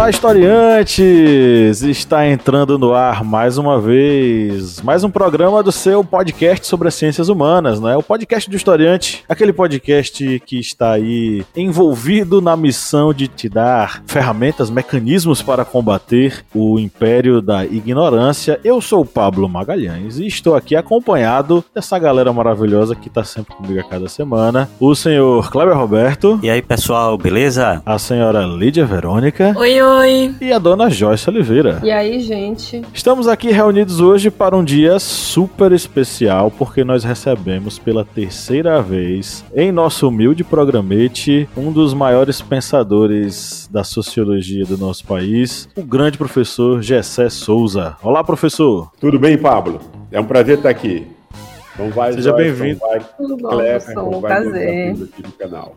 Olá, historiantes! Está entrando no ar mais uma vez, mais um programa do seu podcast sobre as ciências humanas, né? O podcast do historiante, aquele podcast que está aí envolvido na missão de te dar ferramentas, mecanismos para combater o império da ignorância. Eu sou o Pablo Magalhães e estou aqui acompanhado dessa galera maravilhosa que está sempre comigo a cada semana. O senhor Kleber Roberto. E aí, pessoal, beleza? A senhora Lídia Verônica. Oi, oi. E a dona Joyce Oliveira. E aí, gente? Estamos aqui reunidos hoje para um dia super especial, porque nós recebemos pela terceira vez em nosso humilde programete um dos maiores pensadores da sociologia do nosso país, o grande professor Gessé Souza. Olá, professor. Tudo bem, Pablo? É um prazer estar aqui. Então vai, Seja bem-vindo. Tudo bom, pessoal? Um prazer. aqui no canal.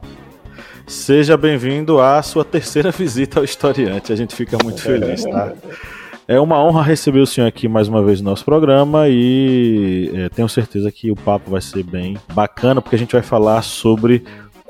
Seja bem-vindo à sua terceira visita ao Historiante. A gente fica muito feliz, tá? É uma honra receber o senhor aqui mais uma vez no nosso programa e é, tenho certeza que o papo vai ser bem bacana, porque a gente vai falar sobre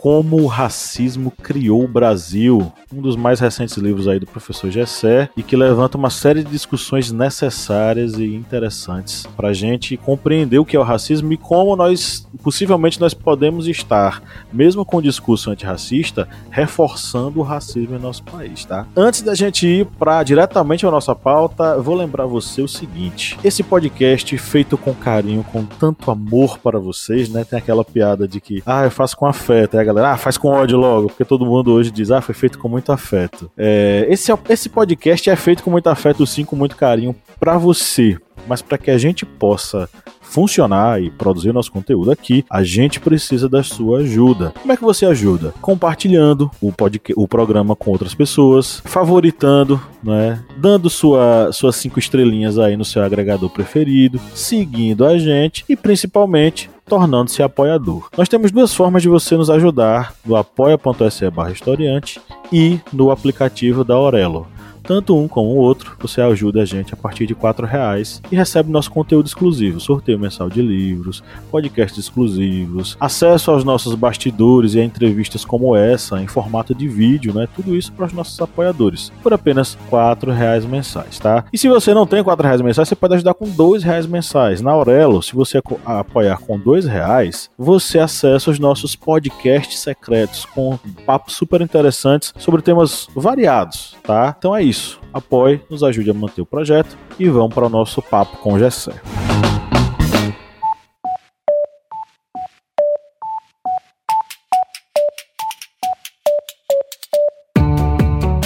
como o racismo criou o Brasil, um dos mais recentes livros aí do professor Gessé, e que levanta uma série de discussões necessárias e interessantes para a gente compreender o que é o racismo e como nós, possivelmente, nós podemos estar, mesmo com o discurso antirracista, reforçando o racismo em nosso país, tá? Antes da gente ir para diretamente a nossa pauta, vou lembrar você o seguinte: esse podcast feito com carinho, com tanto amor para vocês, né? Tem aquela piada de que, ah, eu faço com afeto, aí a galera, ah, faz com ódio logo, porque todo mundo hoje diz, ah, foi feito com muito afeto. É, esse, esse podcast é feito com muito afeto, sim, com muito carinho para você, mas para que a gente possa funcionar e produzir nosso conteúdo aqui, a gente precisa da sua ajuda. Como é que você ajuda? Compartilhando o, podcast, o programa com outras pessoas, favoritando, né? dando sua, suas cinco estrelinhas aí no seu agregador preferido, seguindo a gente e principalmente tornando-se apoiador. Nós temos duas formas de você nos ajudar no apoia.se barra historiante e no aplicativo da Aurelo tanto um como o outro, você ajuda a gente a partir de R$ reais e recebe nosso conteúdo exclusivo, sorteio mensal de livros, podcasts exclusivos, acesso aos nossos bastidores e a entrevistas como essa em formato de vídeo, né? Tudo isso para os nossos apoiadores por apenas R$ reais mensais, tá? E se você não tem R$ reais mensais, você pode ajudar com R$ reais mensais. Na Aurelo, se você apoiar com R$ reais, você acessa os nossos podcasts secretos com papos super interessantes sobre temas variados, tá? Então é isso isso, apoie, nos ajude a manter o projeto e vamos para o nosso papo com Gessé.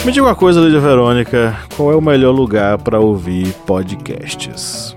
Me diga uma coisa, Lídia Verônica, qual é o melhor lugar para ouvir podcasts?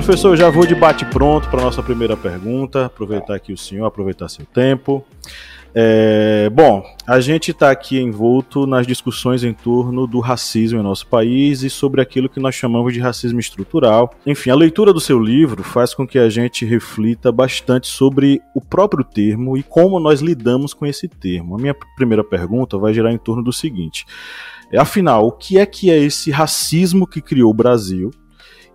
Professor, já vou de bate pronto para nossa primeira pergunta. Aproveitar aqui o senhor, aproveitar seu tempo. É, bom, a gente está aqui envolto nas discussões em torno do racismo em nosso país e sobre aquilo que nós chamamos de racismo estrutural. Enfim, a leitura do seu livro faz com que a gente reflita bastante sobre o próprio termo e como nós lidamos com esse termo. A minha primeira pergunta vai girar em torno do seguinte: afinal, o que é que é esse racismo que criou o Brasil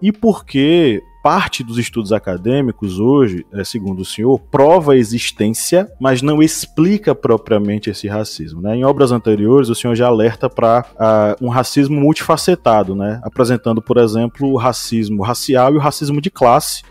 e por que parte dos estudos acadêmicos hoje, é, segundo o senhor, prova a existência, mas não explica propriamente esse racismo. Né? Em obras anteriores, o senhor já alerta para uh, um racismo multifacetado, né? apresentando, por exemplo, o racismo racial e o racismo de classe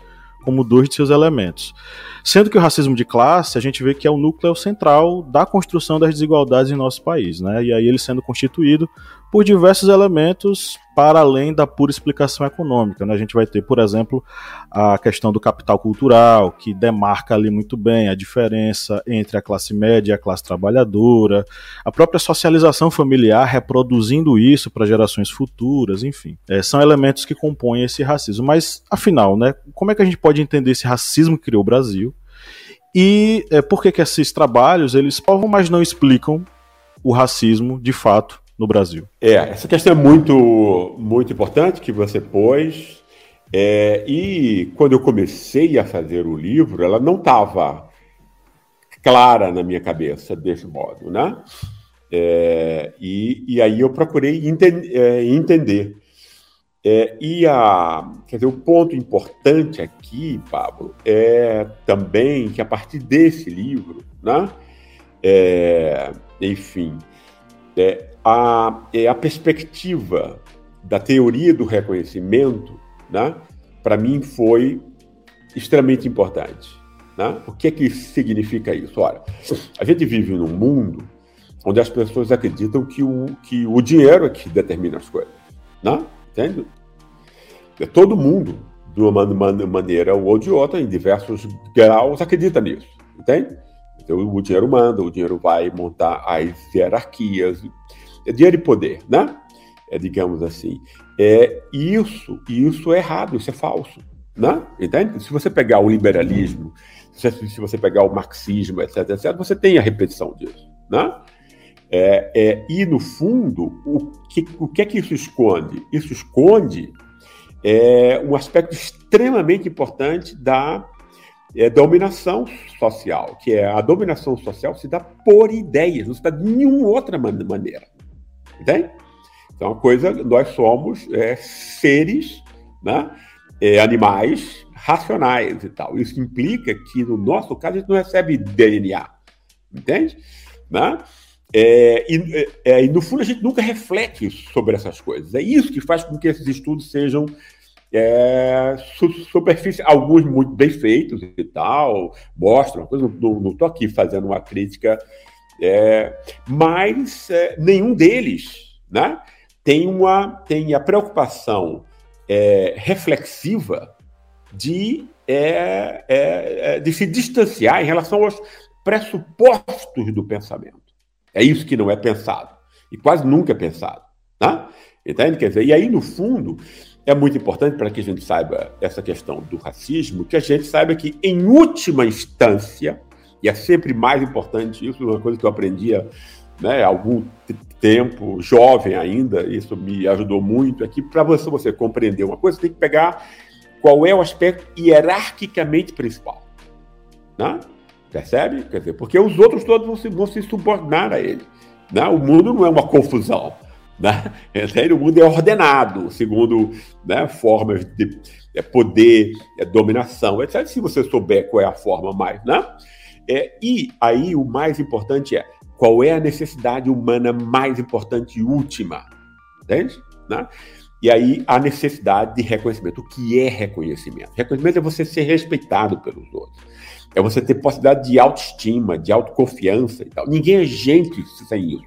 como dois de seus elementos. Sendo que o racismo de classe, a gente vê que é o núcleo central da construção das desigualdades em nosso país, né? E aí ele sendo constituído por diversos elementos para além da pura explicação econômica. Né? A gente vai ter, por exemplo, a questão do capital cultural, que demarca ali muito bem a diferença entre a classe média e a classe trabalhadora, a própria socialização familiar reproduzindo isso para gerações futuras, enfim. É, são elementos que compõem esse racismo. Mas, afinal, né, como é que a gente pode entender esse racismo que criou o Brasil? E é, por que, que esses trabalhos eles provam, mas não explicam o racismo de fato no Brasil? É, essa questão é muito, muito importante que você pôs. É, e quando eu comecei a fazer o livro, ela não estava clara na minha cabeça desse modo, né? É, e, e aí eu procurei enten é, entender. É, e a, quer dizer, o ponto importante aqui, Pablo, é também que a partir desse livro, né? É, enfim, é, a, é, a perspectiva da teoria do reconhecimento, né, para mim foi extremamente importante. Né? O que é que significa isso? Olha, a gente vive num mundo onde as pessoas acreditam que o, que o dinheiro é que determina as coisas. Né? Entende? É todo mundo, de uma maneira ou de outra, em diversos graus, acredita nisso. Entende? Então, o dinheiro manda, o dinheiro vai montar as hierarquias, dinheiro e poder, né? É, digamos assim. É, isso, isso é errado, isso é falso. Né? Entende? Se você pegar o liberalismo, se, se você pegar o marxismo, etc, etc, você tem a repetição disso. Né? É, é, e, no fundo, o que, o que é que isso esconde? Isso esconde é, um aspecto extremamente importante da é, dominação social, que é a dominação social se dá por ideias, não se dá de nenhuma outra maneira. Entende? Então, coisa, nós somos é, seres, né, é, animais racionais e tal. Isso implica que, no nosso caso, a gente não recebe DNA, entende? Né? É, e, é, é, e, no fundo, a gente nunca reflete sobre essas coisas. É isso que faz com que esses estudos sejam é, superfície, alguns muito bem feitos e tal, mostram, não estou aqui fazendo uma crítica é, mas é, nenhum deles né, tem, uma, tem a preocupação é, reflexiva de, é, é, é, de se distanciar em relação aos pressupostos do pensamento. É isso que não é pensado. E quase nunca é pensado. Né? Entende? Quer dizer, e aí, no fundo, é muito importante para que a gente saiba essa questão do racismo, que a gente saiba que, em última instância, e é sempre mais importante isso, uma coisa que eu aprendia né, há algum tempo, jovem ainda, isso me ajudou muito, é que para você, você compreender uma coisa, você tem que pegar qual é o aspecto hierarquicamente principal. Né? Percebe? Quer dizer, porque os outros todos vão se, vão se a ele. Né? O mundo não é uma confusão. Né? O mundo é ordenado, segundo né, formas de é, poder, é, dominação, etc. Se você souber qual é a forma mais. Né? É, e aí o mais importante é qual é a necessidade humana mais importante e última, entende? Né? E aí a necessidade de reconhecimento. O que é reconhecimento? Reconhecimento é você ser respeitado pelos outros. É você ter possibilidade de autoestima, de autoconfiança e tal. Ninguém é gente sem isso.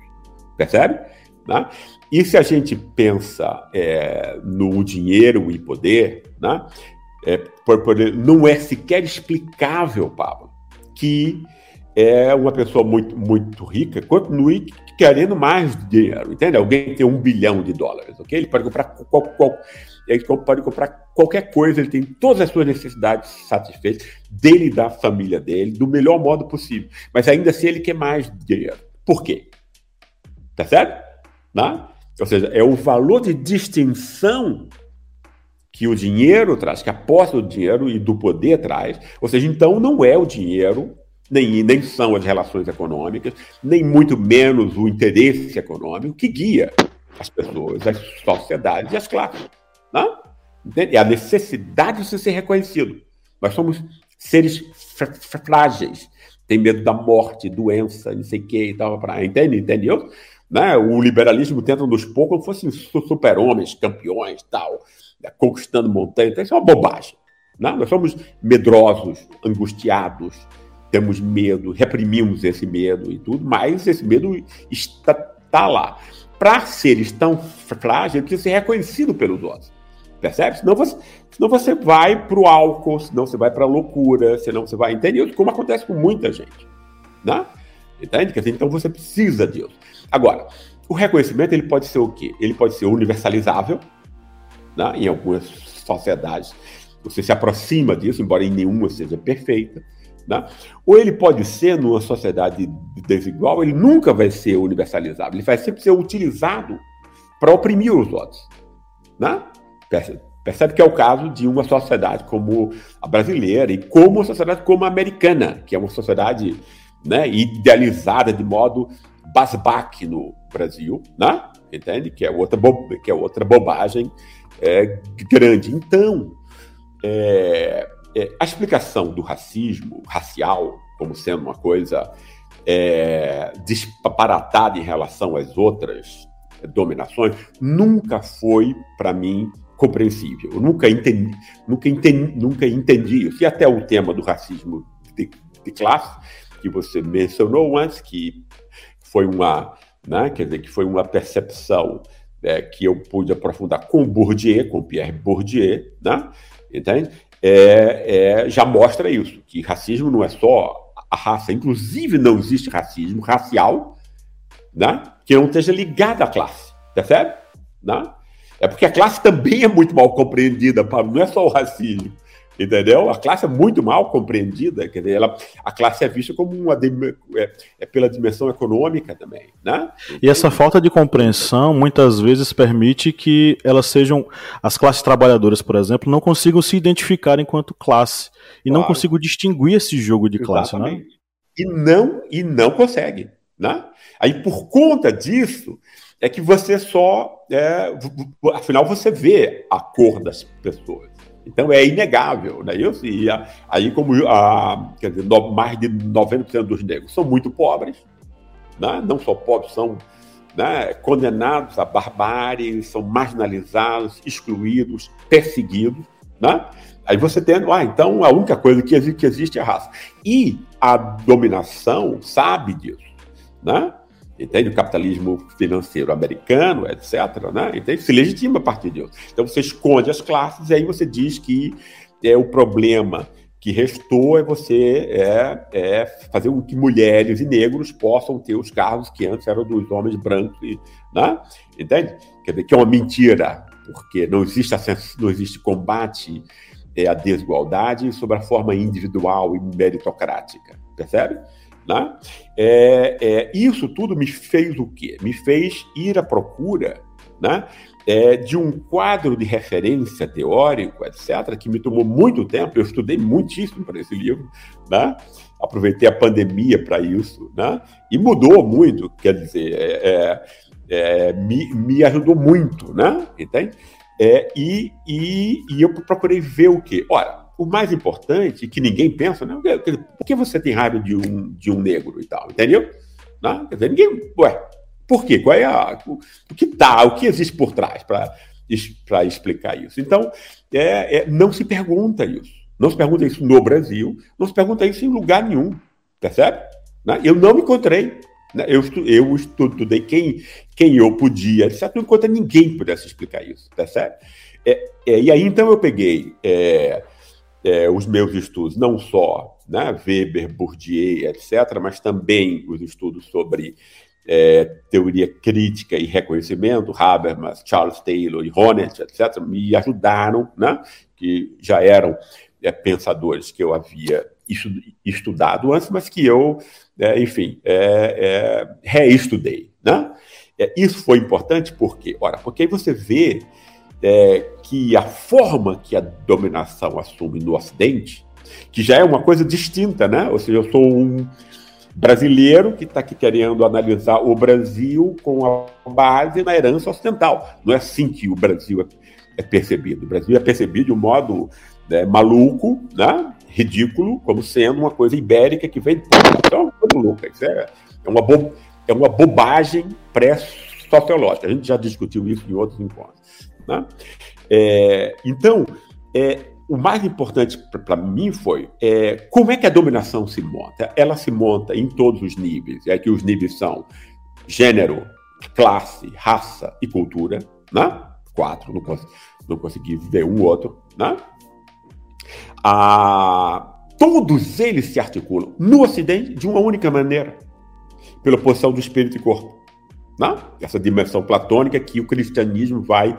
Percebe? Né? E se a gente pensa é, no dinheiro e poder, né? É, por, por, não é sequer explicável, Pablo, que é uma pessoa muito, muito rica continue querendo mais dinheiro, entende? Alguém tem um bilhão de dólares, ok? Ele pode comprar qual, qual, ele pode comprar qualquer coisa, ele tem todas as suas necessidades satisfeitas, dele e da família dele, do melhor modo possível. Mas ainda assim ele quer mais dinheiro. Por quê? Tá certo? Né? Ou seja, é o valor de distinção que o dinheiro traz, que a posse do dinheiro e do poder traz. Ou seja, então não é o dinheiro, nem, nem são as relações econômicas, nem muito menos o interesse econômico que guia as pessoas, as sociedades e as classes. Né? Entende? É a necessidade de ser reconhecido. Nós somos seres frágeis. Tem medo da morte, doença, não sei o que e tal. Pra... Entende? Entendeu? Né? O liberalismo tenta nos pôr como fossem super-homens, campeões tal? Conquistando montanhas. Então, isso é uma bobagem. Né? Nós somos medrosos, angustiados, temos medo, reprimimos esse medo e tudo, mas esse medo está, está lá. Para seres tão frágeis, precisa ser reconhecido pelos outros. Percebe? Senão você, senão você vai para o álcool, senão você vai para a loucura, senão você vai. Entendeu? Como acontece com muita gente. Né? Entende? Então você precisa disso. Agora, o reconhecimento ele pode ser o quê? Ele pode ser universalizável, né? em algumas sociedades você se aproxima disso, embora em nenhuma seja perfeita. Né? Ou ele pode ser, numa sociedade desigual, ele nunca vai ser universalizável, ele vai sempre ser utilizado para oprimir os outros. Né? Percebe? Que é o caso de uma sociedade como a brasileira e como uma sociedade como a americana, que é uma sociedade né, idealizada de modo basbaque no Brasil, né? entende? Que é outra, bo que é outra bobagem é, grande. Então, é, é, a explicação do racismo racial como sendo uma coisa é, disparatada em relação às outras dominações nunca foi para mim compreensível. Eu nunca entendi, nunca entendi, nunca entendi isso. E até o tema do racismo de, de classe que você mencionou antes, que foi uma, né, quer dizer, que foi uma percepção é, que eu pude aprofundar com Bourdieu, com Pierre Bourdieu, né, entende? É, é, já mostra isso, que racismo não é só a raça, inclusive não existe racismo racial né, que não esteja ligado à classe, percebe? Né? É porque a classe também é muito mal compreendida, Pablo, não é só o racismo. Entendeu? A classe é muito mal compreendida, quer dizer, ela, a classe é vista como uma é, é, pela dimensão econômica também, né? E essa falta de compreensão muitas vezes permite que elas sejam as classes trabalhadoras, por exemplo, não consigam se identificar enquanto classe e claro. não consigam distinguir esse jogo de classe, né? Exatamente. né? E não e não consegue, né? Aí por conta disso é que você só, é, afinal você vê a cor das pessoas. Então é inegável, né? Isso, e aí, como a, quer dizer, mais de 90% dos negros são muito pobres, né? não só pobres, são né, condenados à barbárie, são marginalizados, excluídos, perseguidos. Né? Aí você tem, ah, então a única coisa que existe, que existe é a raça. E a dominação sabe disso. Né? Entende? O capitalismo financeiro americano, etc., né? Entende? Se legitima a partir disso. Então você esconde as classes e aí você diz que é o problema que restou é você é, é fazer com que mulheres e negros possam ter os cargos que antes eram dos homens brancos, né? Entende? Quer dizer, que é uma mentira, porque não existe, não existe combate é, à desigualdade sobre a forma individual e meritocrática, percebe? Né? É, é, isso tudo me fez o quê? Me fez ir à procura né, é, de um quadro de referência teórico, etc., que me tomou muito tempo. Eu estudei muitíssimo para esse livro, né? aproveitei a pandemia para isso, né? e mudou muito, quer dizer, é, é, é, me, me ajudou muito, né? entende? e, e, e eu procurei ver o quê? Ora, o mais importante, que ninguém pensa, né? Por que você tem raiva de um, de um negro e tal? Entendeu? Não? Quer dizer, ninguém. Ué, por quê? Qual é a, o, que tá, o que existe por trás para explicar isso? Então, é, é, não se pergunta isso. Não se pergunta isso no Brasil, não se pergunta isso em lugar nenhum. Percebe? Né? Eu não me encontrei. Né? Eu, eu estudei quem, quem eu podia, etc. Não encontrei ninguém pudesse explicar isso. Percebe? É, é, e aí, então, eu peguei. É, é, os meus estudos, não só né, Weber, Bourdieu, etc., mas também os estudos sobre é, teoria crítica e reconhecimento, Habermas, Charles Taylor e Honneth, etc., me ajudaram, né, que já eram é, pensadores que eu havia estudado antes, mas que eu, é, enfim, é, é, reestudei. Né? isso foi importante porque, ora, porque aí você vê é, que a forma que a dominação assume no Ocidente, que já é uma coisa distinta, né? Ou seja, eu sou um brasileiro que está aqui querendo analisar o Brasil com a base na herança ocidental. Não é assim que o Brasil é percebido. O Brasil é percebido de um modo né, maluco, né, ridículo, como sendo uma coisa ibérica que vem de fora. Então, é uma louca. Isso é, é, uma, bo, é uma bobagem pré-sociológica. A gente já discutiu isso em outros encontros. Né? É, então, é, o mais importante para mim foi é, como é que a dominação se monta. Ela se monta em todos os níveis. É que os níveis são gênero, classe, raça e cultura. Né? Quatro, não, cons não consegui ver um outro. Né? Ah, todos eles se articulam no Ocidente de uma única maneira, pela posição do espírito e corpo. Né? Essa dimensão platônica que o cristianismo vai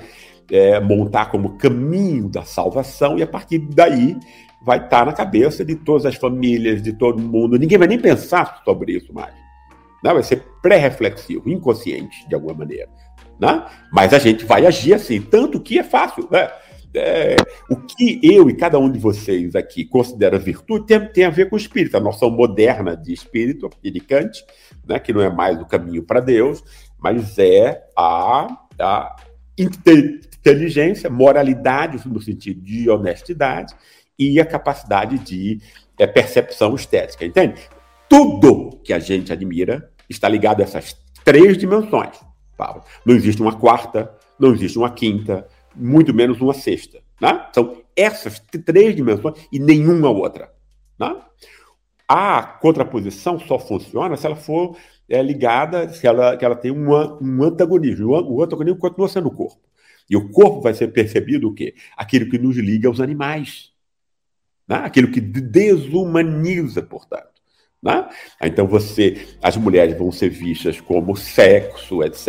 é, montar como caminho da salvação, e a partir daí vai estar na cabeça de todas as famílias, de todo mundo. Ninguém vai nem pensar sobre isso mais. Né? Vai ser pré-reflexivo, inconsciente, de alguma maneira. Né? Mas a gente vai agir assim, tanto que é fácil. Né? É, o que eu e cada um de vocês aqui considera virtude tem, tem, a ver com o espírito, a noção moderna de espírito, de Kant, né, que não é mais o caminho para Deus, mas é a, a inteligência, moralidade no sentido de honestidade e a capacidade de é, percepção estética, entende? Tudo que a gente admira está ligado a essas três dimensões. Paulo. Não existe uma quarta, não existe uma quinta, muito menos uma sexta. Né? São essas três dimensões e nenhuma outra. Né? A contraposição só funciona se ela for é, ligada, se ela, que ela tem uma, um antagonismo. O, o antagonismo continua sendo o corpo. E o corpo vai ser percebido o quê? Aquilo que nos liga aos animais. Né? Aquilo que desumaniza, portanto. Né? Então você, as mulheres vão ser vistas como sexo, etc.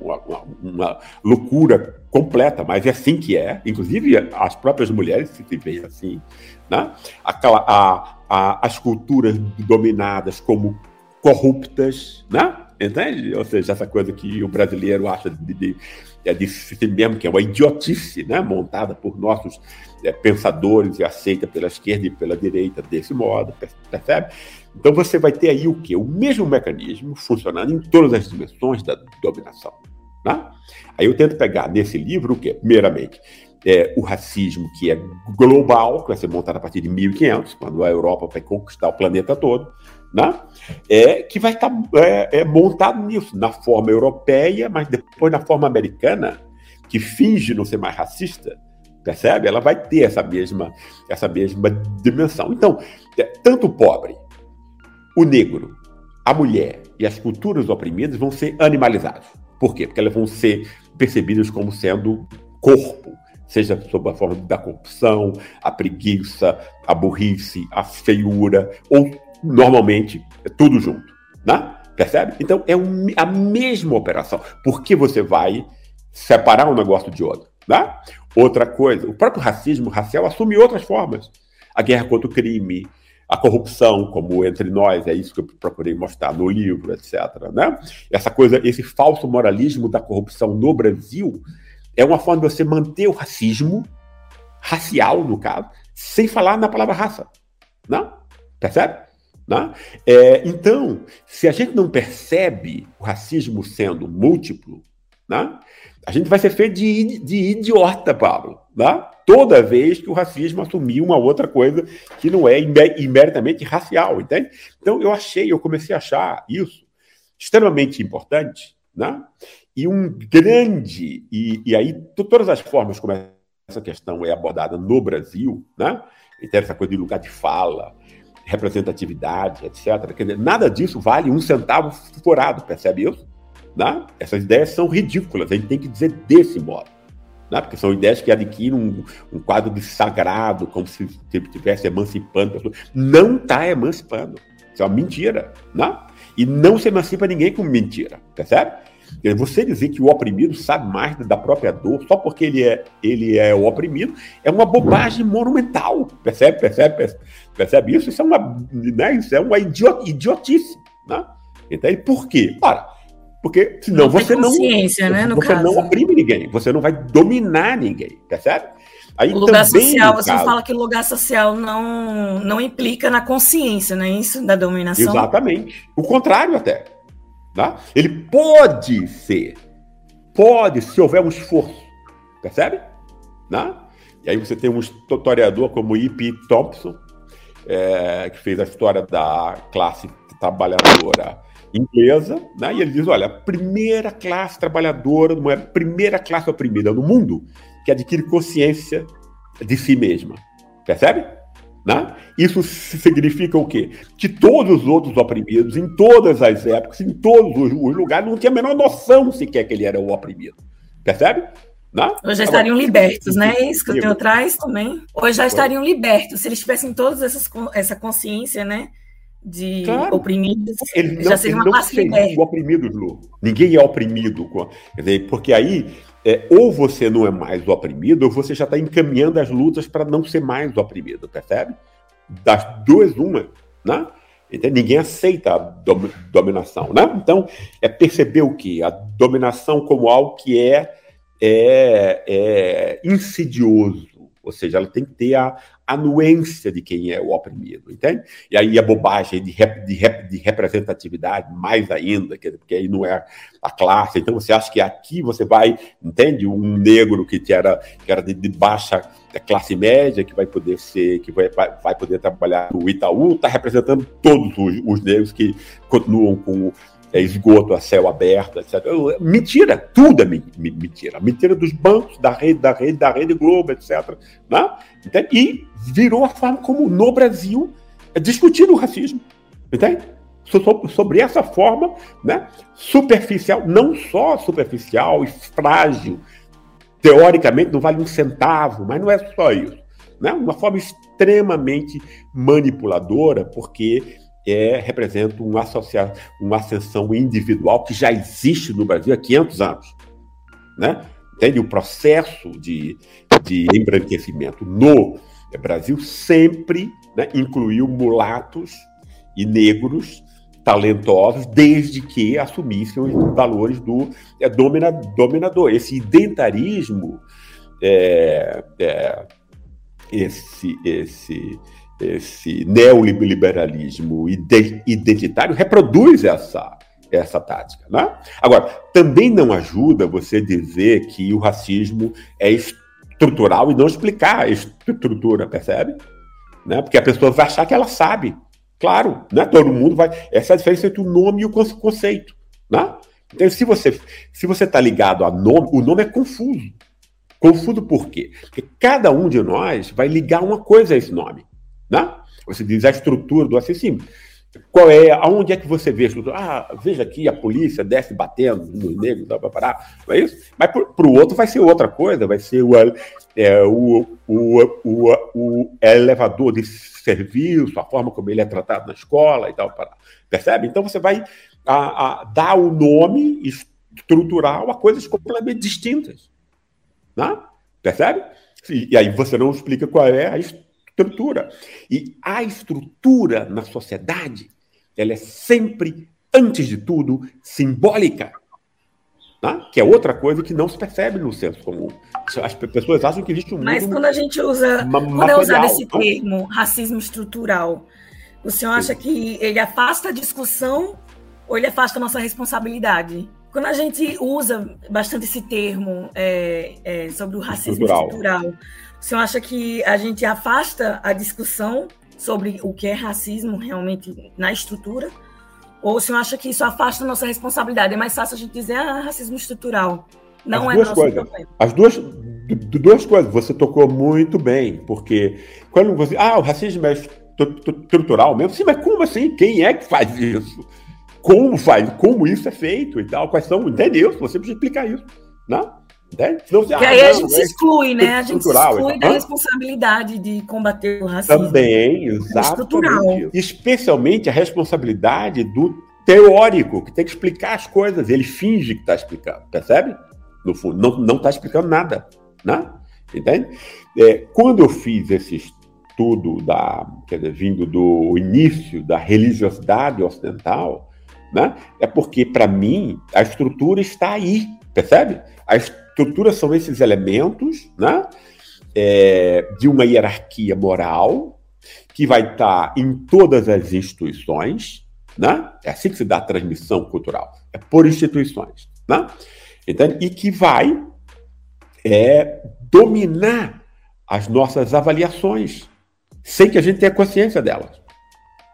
Uma, uma, uma, loucura completa, mas é assim que é. Inclusive as próprias mulheres se veem assim, né? Aquela, a, a, as culturas dominadas como corruptas, né? Entende? Ou seja, essa coisa que o brasileiro acha de, de, é de si mesmo, que é uma idiotice, né? Montada por nossos é, pensadores e aceita pela esquerda e pela direita desse modo, percebe? Então você vai ter aí o quê? O mesmo mecanismo funcionando em todas as dimensões da dominação. Né? Aí eu tento pegar nesse livro o quê? Primeiramente, é, o racismo que é global, que vai ser montado a partir de 1500, quando a Europa vai conquistar o planeta todo, né? é, que vai estar é, é, montado nisso, na forma europeia, mas depois na forma americana, que finge não ser mais racista, percebe? Ela vai ter essa mesma, essa mesma dimensão. Então, é, tanto o pobre, o negro, a mulher e as culturas oprimidas vão ser animalizados. Por quê? Porque elas vão ser percebidas como sendo corpo, seja sob a forma da corrupção, a preguiça, a burrice, a feiura, ou normalmente é tudo junto, né? Percebe? Então é um, a mesma operação. Por que você vai separar um negócio de outro? Né? Outra coisa, o próprio racismo racial assume outras formas. A guerra contra o crime, a corrupção, como entre nós, é isso que eu procurei mostrar no livro, etc. Né? Essa coisa, esse falso moralismo da corrupção no Brasil é uma forma de você manter o racismo, racial no caso, sem falar na palavra raça. Não? Né? Percebe? Né? É, então, se a gente não percebe o racismo sendo múltiplo, né? a gente vai ser feito de, de idiota, Pablo. Né? Toda vez que o racismo assumir uma outra coisa que não é imeritamente racial, entende? Então, eu achei, eu comecei a achar isso extremamente importante, né? E um grande, e, e aí todas as formas como essa questão é abordada no Brasil, né? Essa coisa de lugar de fala, representatividade, etc. Quer dizer, nada disso vale um centavo furado, percebe isso? Né? Essas ideias são ridículas, a gente tem que dizer desse modo. Né? Porque são ideias que adquirem um, um quadro de sagrado, como se estivesse emancipando. Não está emancipando. Isso é uma mentira. Né? E não se emancipa ninguém com mentira, percebe? Você dizer que o oprimido sabe mais da própria dor só porque ele é, ele é o oprimido é uma bobagem monumental. Percebe? Percebe? Percebe, percebe isso? Isso é uma, né? isso é uma idiotice. Né? Então, por quê? Ora, porque senão não você não. Né, você caso. não oprime ninguém, você não vai dominar ninguém, percebe? Aí, o lugar social, você caso, fala que o lugar social não, não implica na consciência, não é isso? Da dominação? Exatamente. O contrário até. Tá? Ele pode ser, pode, se houver um esforço percebe? Né? E aí você tem um historiador como E.P. Thompson, é, que fez a história da classe trabalhadora inglesa, né? e ele diz: olha, a primeira classe trabalhadora, a primeira classe oprimida no mundo que adquire consciência de si mesma. Percebe? Né? Isso significa o quê? Que todos os outros oprimidos, em todas as épocas, em todos os lugares, não tinham a menor noção sequer que ele era o oprimido. Percebe? Né? Hoje já estariam Agora, libertos, né? É isso que o teu traz também. Hoje já estariam libertos, se eles tivessem toda essa consciência, né? De claro. oprimidos. Ele já seria uma classe liberta. oprimido, Lu. Ninguém é oprimido. Quer dizer, porque aí, é, ou você não é mais oprimido, ou você já está encaminhando as lutas para não ser mais oprimido, percebe? Das duas, uma, né? Então, ninguém aceita a dominação, né? Então, é perceber o que? A dominação como algo que é é, é insidioso, ou seja, ela tem que ter a anuência de quem é o oprimido, entende? E aí a bobagem de, rep, de, rep, de representatividade, mais ainda, porque aí não é a classe, então você acha que aqui você vai, entende? Um negro que era, que era de, de baixa classe média, que vai poder ser, que vai, vai poder trabalhar no Itaú, está representando todos os, os negros que continuam com é, esgoto a céu aberto, etc. Mentira, tudo é mentira. Mentira dos bancos, da rede, da rede, da rede Globo, etc. Né? E virou a forma como no Brasil é discutido o racismo. Entende? Sobre essa forma né, superficial, não só superficial e frágil, teoricamente não vale um centavo, mas não é só isso. Né? Uma forma extremamente manipuladora, porque é, representa uma, associa, uma ascensão individual que já existe no Brasil há 500 anos. Né? Entende? O processo de, de embranquecimento no Brasil sempre né, incluiu mulatos e negros talentosos, desde que assumissem os valores do é, domina, dominador. Esse identarismo, é, é, esse, esse esse neoliberalismo identitário reproduz essa, essa tática. Né? Agora, também não ajuda você dizer que o racismo é estrutural e não explicar a estrutura, percebe? Né? Porque a pessoa vai achar que ela sabe. Claro, né? todo mundo vai. Essa é a diferença entre o nome e o conceito. Né? Então, se você se você está ligado a nome, o nome é confuso. Confuso por quê? Porque cada um de nós vai ligar uma coisa a esse nome. Né? Você diz a estrutura do assassino. Qual é, aonde é que você vê a estrutura? Ah, veja aqui, a polícia desce batendo nos negros, dá para parar, não é isso? Mas para o outro vai ser outra coisa, vai ser o, é, o, o, o, o, elevador de serviço, a forma como ele é tratado na escola e tal, para, percebe? Então você vai a, a, dar o nome estrutural a coisas completamente distintas, né? percebe? E, e aí você não explica qual é a estrutura estrutura. E a estrutura na sociedade, ela é sempre, antes de tudo, simbólica. Tá? Que é outra coisa que não se percebe no senso comum. As pessoas acham que existe um Mas quando a gente usa, quando é usado esse termo, racismo estrutural, o senhor acha Sim. que ele afasta a discussão ou ele afasta a nossa responsabilidade? Quando a gente usa bastante esse termo é, é, sobre o racismo estrutural, estrutural o senhor acha que a gente afasta a discussão sobre o que é racismo realmente na estrutura? Ou o senhor acha que isso afasta a nossa responsabilidade? É mais fácil a gente dizer, ah, racismo estrutural. Não As é duas nosso coisas. Problema. As duas, duas coisas. Você tocou muito bem, porque quando você. Ah, o racismo é estrutural mesmo? Sim, mas como assim? Quem é que faz isso? Como faz? Como isso é feito e tal? Quais são? Entendeu? Você precisa explicar isso. Não? Né? Né? Senão você, aí a gente se exclui, né? A gente se exclui então. da responsabilidade de combater o racismo. Também, exatamente. Especialmente a responsabilidade do teórico, que tem que explicar as coisas. Ele finge que está explicando, percebe? No fundo, não está explicando nada. Né? Entende? É, quando eu fiz esse estudo, da, quer dizer, vindo do início da religiosidade ocidental, né? é porque, para mim, a estrutura está aí, percebe? A estrutura Estruturas são esses elementos né, é, de uma hierarquia moral que vai estar em todas as instituições. Né? É assim que se dá a transmissão cultural, é por instituições. Né? Então, e que vai é dominar as nossas avaliações, sem que a gente tenha consciência delas.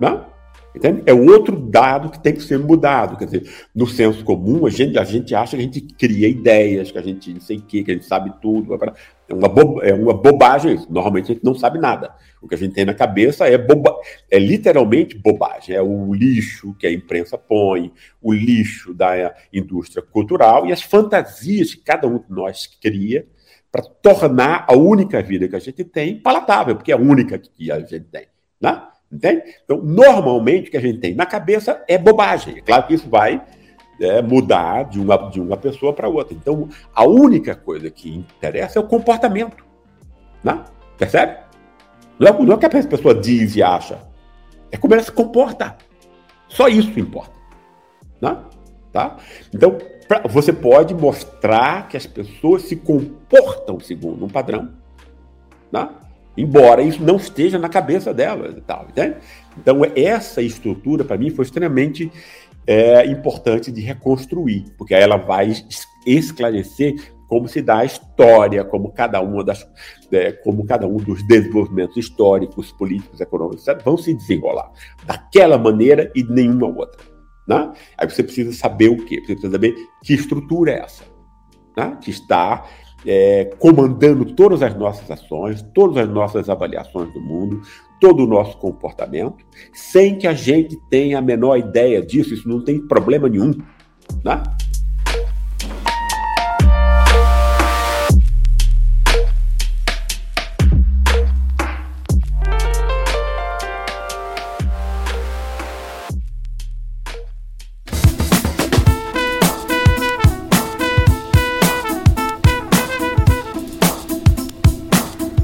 Não? Entende? É outro dado que tem que ser mudado. Quer dizer, no senso comum, a gente, a gente acha que a gente cria ideias, que a gente não sei o quê, que a gente sabe tudo. É uma, bo, é uma bobagem isso. Normalmente a gente não sabe nada. O que a gente tem na cabeça é, boba, é literalmente bobagem. É o lixo que a imprensa põe, o lixo da indústria cultural e as fantasias que cada um de nós cria para tornar a única vida que a gente tem palatável, porque é a única que a gente tem. Né? Entende? Então, normalmente, o que a gente tem na cabeça é bobagem. É claro que isso vai é, mudar de uma, de uma pessoa para outra. Então, a única coisa que interessa é o comportamento. Né? Percebe? Não é, não é o que a pessoa diz e acha. É como ela se comporta. Só isso importa. Né? Tá? Então, pra, você pode mostrar que as pessoas se comportam segundo um padrão. Né? Embora isso não esteja na cabeça dela e tal, entende? Então essa estrutura para mim foi extremamente é, importante de reconstruir, porque ela vai esclarecer como se dá a história, como cada uma das, é, como cada um dos desenvolvimentos históricos, políticos, econômicos etc., vão se desenrolar daquela maneira e nenhuma outra. Né? Aí você precisa saber o quê? Você precisa saber que estrutura é essa, né? que está é, comandando todas as nossas ações, todas as nossas avaliações do mundo, todo o nosso comportamento, sem que a gente tenha a menor ideia disso, isso não tem problema nenhum. Né?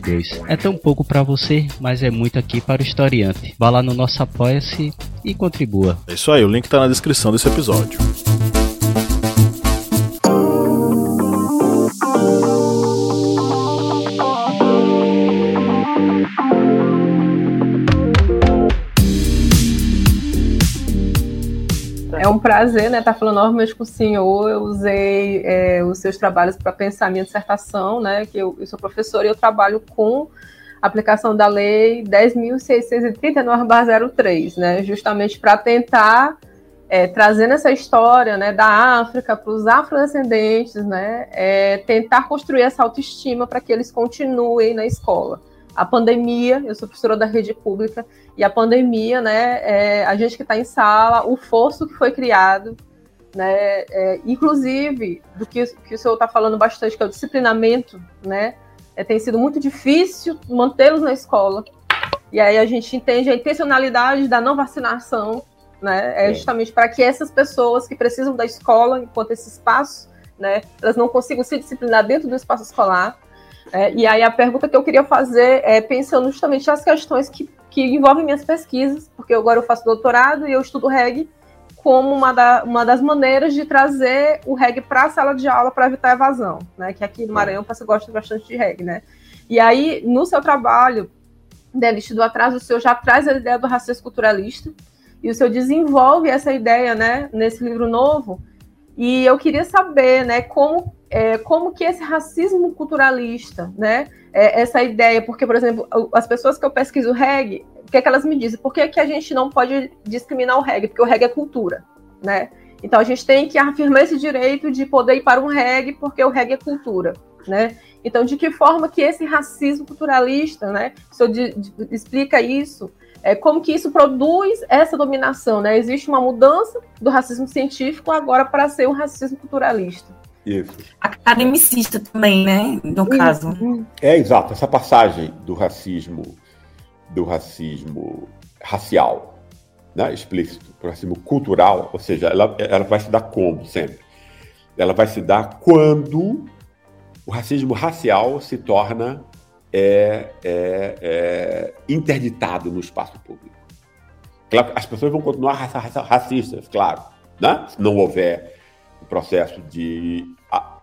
2022. É tão pouco para você, mas é muito aqui para o historiante. Vá lá no nosso apoia-se e contribua. É isso aí, o link está na descrição desse episódio. É um prazer, né, estar tá falando novamente com o senhor. Eu usei é, os seus trabalhos para pensar minha dissertação, né, que eu, eu sou professora e eu trabalho com aplicação da lei 10.639-03, né, justamente para tentar é, trazendo essa história né, da África para os afrodescendentes, né, é, tentar construir essa autoestima para que eles continuem na escola. A pandemia, eu sou professora da rede pública, e a pandemia, né, é, a gente que está em sala, o fosso que foi criado, né, é, inclusive do que, que o senhor está falando bastante, que é o disciplinamento, né, é, tem sido muito difícil mantê-los na escola. E aí a gente entende a intencionalidade da não vacinação, né? É, é. justamente para que essas pessoas que precisam da escola, enquanto esse espaço, né, elas não consigam se disciplinar dentro do espaço escolar. É, e aí a pergunta que eu queria fazer é pensando justamente as questões que, que envolvem minhas pesquisas, porque agora eu faço doutorado e eu estudo reggae como uma, da, uma das maneiras de trazer o reggae para a sala de aula para evitar evasão, né? Que aqui no Maranhão você gosta bastante de reggae, né? E aí, no seu trabalho, né, do Atraso, o senhor já traz a ideia do racismo culturalista, e o senhor desenvolve essa ideia, né, nesse livro novo, e eu queria saber, né, como, é, como que esse racismo culturalista, né, é, essa ideia, porque, por exemplo, as pessoas que eu pesquiso reggae, o que, é que elas me dizem? Por que, que a gente não pode discriminar o reggae? Porque o reggae é cultura, né? Então a gente tem que afirmar esse direito de poder ir para um reggae porque o reggae é cultura, né? Então de que forma que esse racismo culturalista, né? Se eu explica isso, é, como que isso produz essa dominação, né? Existe uma mudança do racismo científico agora para ser um racismo culturalista. Isso. Academicista também, né? No caso. É exato. Essa passagem do racismo do racismo racial né, explícito, o racismo cultural, ou seja, ela, ela vai se dar como sempre? Ela vai se dar quando o racismo racial se torna é, é, é, interditado no espaço público. Claro, as pessoas vão continuar racistas, claro, né? se não houver processo de,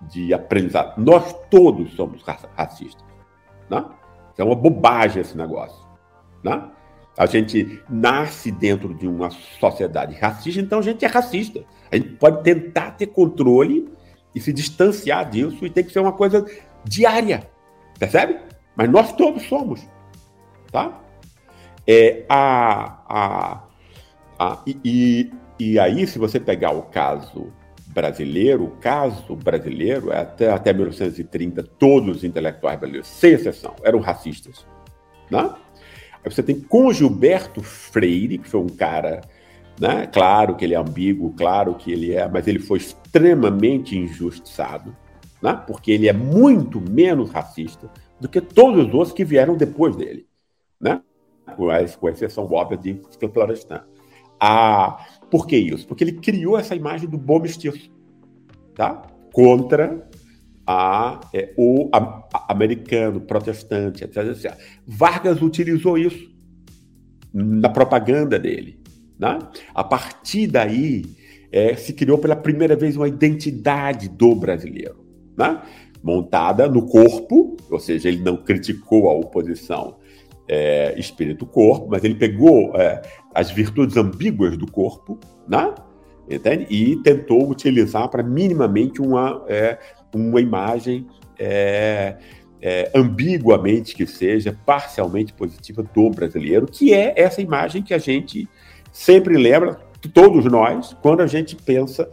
de aprendizado. Nós todos somos racistas. Né? É uma bobagem esse negócio. Né? A gente nasce dentro de uma sociedade racista, então a gente é racista. A gente pode tentar ter controle e se distanciar disso, e tem que ser uma coisa diária. Percebe? Mas nós todos somos. Tá? É, a, a, a, e, e, e aí, se você pegar o caso brasileiro, o caso brasileiro, é até, até 1930, todos os intelectuais brasileiros, sem exceção, eram racistas. Né? Aí você tem com Gilberto Freire, que foi um cara, né? claro que ele é ambíguo, claro que ele é, mas ele foi extremamente injustiçado, né? porque ele é muito menos racista do que todos os outros que vieram depois dele, né? com, com exceção óbvia de Florestan. Ah, por que isso? Porque ele criou essa imagem do bom mestiço, tá? Contra a, é, o a, a, americano, protestante, etc, etc. Vargas utilizou isso na propaganda dele. Né? A partir daí, é, se criou pela primeira vez uma identidade do brasileiro, né? montada no corpo, ou seja, ele não criticou a oposição é, espírito-corpo, mas ele pegou é, as virtudes ambíguas do corpo, né? Entende? E tentou utilizar para minimamente uma, é, uma imagem é, é, ambiguamente que seja, parcialmente positiva do brasileiro, que é essa imagem que a gente sempre lembra, todos nós, quando a gente pensa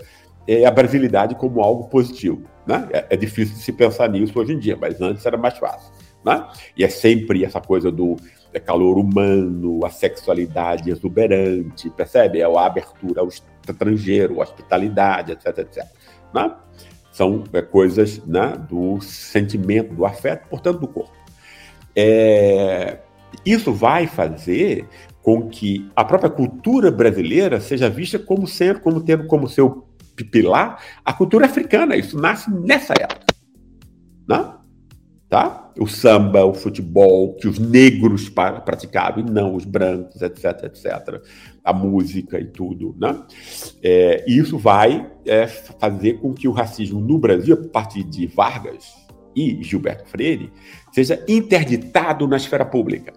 é, a brasilidade como algo positivo. Né? É, difícil de se pensar nisso hoje em dia, mas antes era mais fácil. Né? E é sempre essa coisa do é, calor humano, a sexualidade exuberante, percebe? É a abertura ao estrangeiro, a hospitalidade, etc, etc. Né? São é, coisas né, do sentimento, do afeto, portanto, do corpo. É, isso vai fazer com que a própria cultura brasileira seja vista como ser, como tendo como seu pilar a cultura africana. Isso nasce nessa época. Né? Tá? O samba, o futebol, que os negros praticavam e não os brancos, etc, etc. A música e tudo, né? É, isso vai é, fazer com que o racismo no Brasil, a partir de Vargas e Gilberto Freire, seja interditado na esfera pública,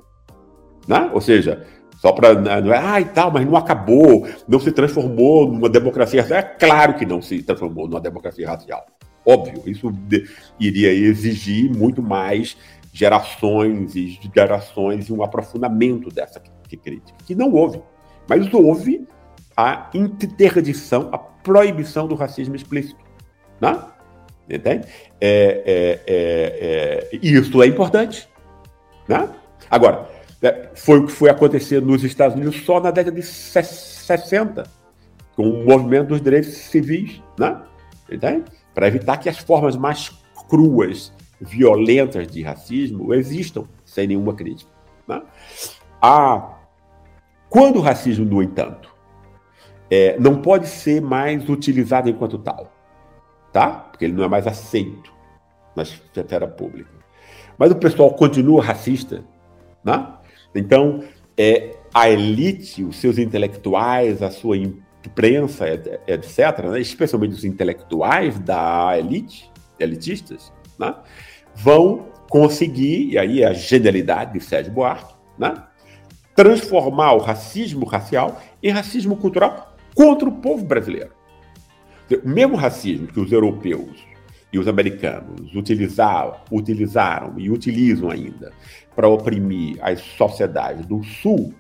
né? Ou seja, só para né, não é, ah, e tal, mas não acabou, não se transformou numa democracia. É claro que não se transformou numa democracia racial. Óbvio, isso iria exigir muito mais gerações e gerações e um aprofundamento dessa crítica, que não houve. Mas houve a interdição, a proibição do racismo explícito. Né? Entende? É, é, é, é isso é importante. Né? Agora, é, foi o que foi acontecer nos Estados Unidos só na década de 60, com o movimento dos direitos civis. Né? Entende? Para evitar que as formas mais cruas, violentas de racismo existam sem nenhuma crítica. Né? Ah, quando o racismo, no entanto, é, não pode ser mais utilizado enquanto tal, tá? Porque ele não é mais aceito na esfera pública. Mas o pessoal continua racista, né? Então, é, a elite, os seus intelectuais, a sua imprensa, etc., né, especialmente os intelectuais da elite, elitistas, né, vão conseguir, e aí é a genialidade de Sérgio Buarque, né, transformar o racismo racial em racismo cultural contra o povo brasileiro. O mesmo racismo que os europeus e os americanos utilizaram, utilizaram e utilizam ainda para oprimir as sociedades do sul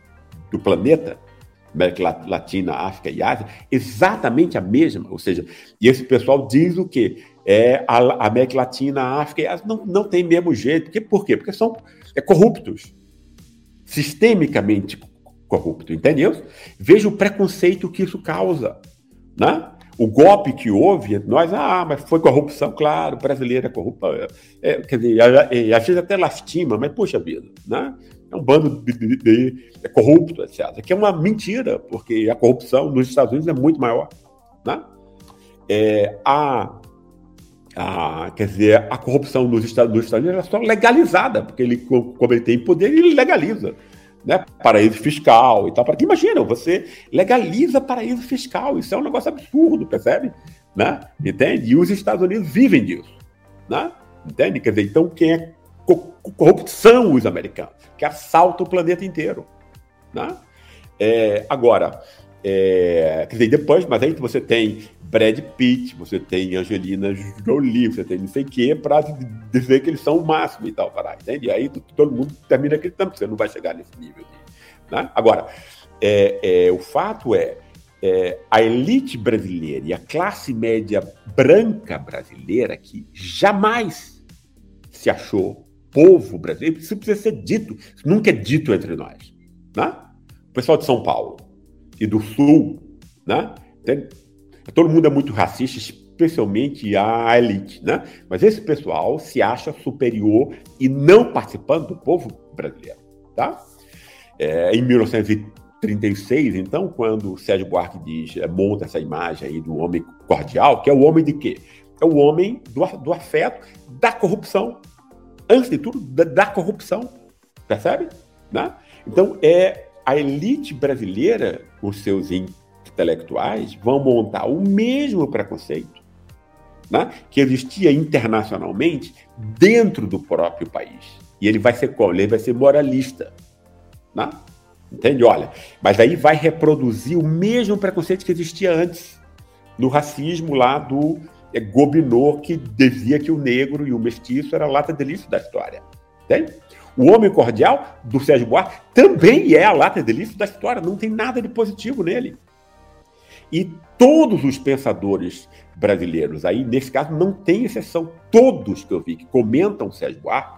do planeta, América Latina, África e Ásia, exatamente a mesma. Ou seja, e esse pessoal diz o quê? É, a América Latina, a África e Ásia não, não tem mesmo jeito. Por, quê? Porque são é, corruptos. Sistemicamente corruptos, entendeu? Veja o preconceito que isso causa. Né? O golpe que houve, nós, ah, mas foi corrupção, claro, brasileiro é corrupto. É, quer dizer, às vezes até lastima, mas puxa vida, né? É um bando de, de, de é corrupto, etc. Que é uma mentira, porque a corrupção nos Estados Unidos é muito maior, né? É, a, a, quer dizer, a corrupção nos Estados, nos Estados Unidos é só legalizada, porque ele, como ele tem poder, ele legaliza né, paraíso fiscal e tal. Para imagina, você legaliza paraíso fiscal, isso é um negócio absurdo, percebe? Né? Entende? E os Estados Unidos vivem disso, né? Entende? Quer dizer, então quem é corrupto são os americanos, que assaltam o planeta inteiro, né? É, agora, é, quer dizer, depois, mas aí você tem Brad Pitt, você tem Angelina Jolie, você tem não sei o quê, para dizer que eles são o máximo e tal, para entende? E aí todo mundo termina acreditando que você não vai chegar nesse nível. De, né? Agora, é, é, o fato é, é, a elite brasileira e a classe média branca brasileira, que jamais se achou povo brasileiro, isso precisa ser dito, isso nunca é dito entre nós. Né? O pessoal de São Paulo e do Sul, né? Tem, todo mundo é muito racista, especialmente a elite, né? Mas esse pessoal se acha superior e não participando do povo brasileiro, tá? É, em 1936, então, quando Sérgio Buarque diz, é, monta essa imagem aí do homem cordial, que é o homem de quê? É o homem do, do afeto, da corrupção. Antes de tudo, da, da corrupção. Percebe? Né? Então, é a elite brasileira, os seus intelectuais, vão montar o mesmo preconceito né, que existia internacionalmente dentro do próprio país. E ele vai ser como? Ele vai ser moralista. Né? Entende? Olha, mas aí vai reproduzir o mesmo preconceito que existia antes, no racismo lá do é, Gobineau, que dizia que o negro e o mestiço era a lata de lixo da história. Entende? O Homem Cordial, do Sérgio Buarque, também é a lata de lixo da história, não tem nada de positivo nele. E todos os pensadores brasileiros, aí nesse caso não tem exceção, todos que eu vi que comentam Sérgio Buarque,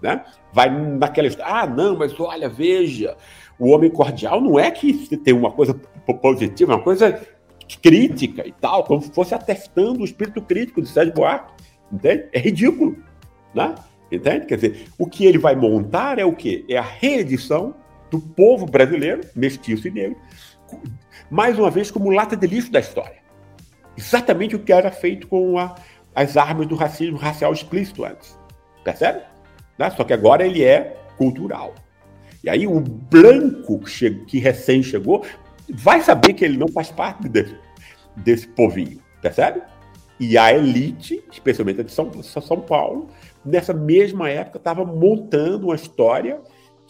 né, vai naquela história, ah, não, mas olha, veja, o Homem Cordial não é que tem uma coisa positiva, é uma coisa crítica e tal, como se fosse atestando o espírito crítico do Sérgio Buarque, entende? É ridículo, né? Entende? Quer dizer, o que ele vai montar é o quê? É a reedição do povo brasileiro, mestiço e negro, mais uma vez como lata de lixo da história. Exatamente o que era feito com a, as armas do racismo racial explícito antes. Percebe? Né? Só que agora ele é cultural. E aí o branco que, que recém chegou vai saber que ele não faz parte desse, desse povinho. Percebe? E a elite, especialmente a de São, São Paulo, nessa mesma época estava montando uma história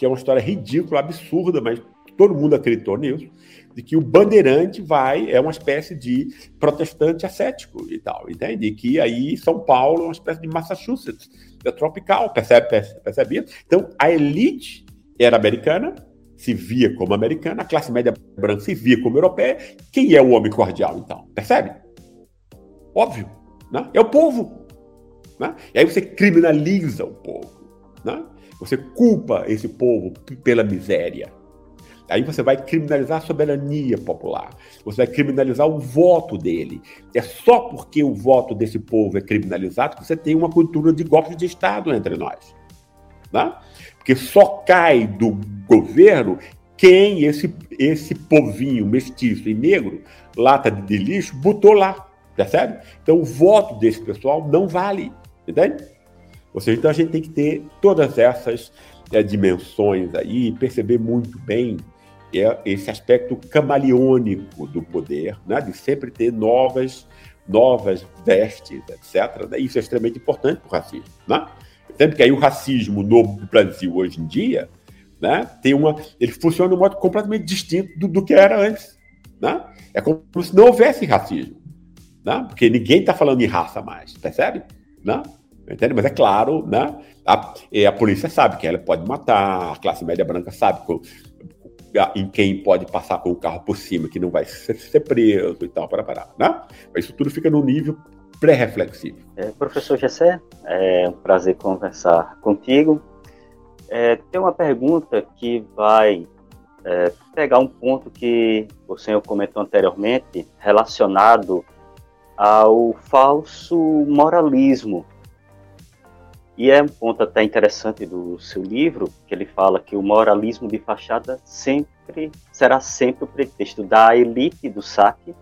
que é uma história ridícula, absurda, mas todo mundo acreditou nisso, de que o bandeirante vai, é uma espécie de protestante ascético e tal, entende? E que aí São Paulo é uma espécie de Massachusetts, é tropical, percebe, percebe? Então, a elite era americana, se via como americana, a classe média branca se via como europeia. Quem é o homem cordial, então? Percebe? Óbvio, né? É o povo. Né? E aí você criminaliza o povo. Né? Você culpa esse povo pela miséria. Aí você vai criminalizar a soberania popular. Você vai criminalizar o voto dele. É só porque o voto desse povo é criminalizado que você tem uma cultura de golpe de Estado entre nós. Né? Só cai do governo quem esse, esse povinho mestiço e negro, lata de lixo, botou lá. Percebe? Então o voto desse pessoal não vale. Entende? Ou seja, então a gente tem que ter todas essas é, dimensões aí e perceber muito bem é, esse aspecto camaleônico do poder, né? de sempre ter novas, novas vestes, etc. Né? Isso é extremamente importante para o racismo. Né? Sempre que aí o racismo no Brasil hoje em dia né, tem uma, ele funciona de um modo completamente distinto do, do que era antes. Né? É como se não houvesse racismo. Né? Porque ninguém está falando em raça mais, percebe? Né? Entende? Mas é claro, né? A, a polícia sabe que ela pode matar, a classe média branca sabe que, em quem pode passar com o carro por cima, que não vai ser, ser preso e tal, para parar, né? Mas isso tudo fica no nível pré-reflexivo. É, professor Gessé, é um prazer conversar contigo. É, tem uma pergunta que vai é, pegar um ponto que o senhor comentou anteriormente, relacionado ao falso moralismo. E é um ponto até interessante do seu livro, que ele fala que o moralismo de fachada sempre será sempre o pretexto da elite do saque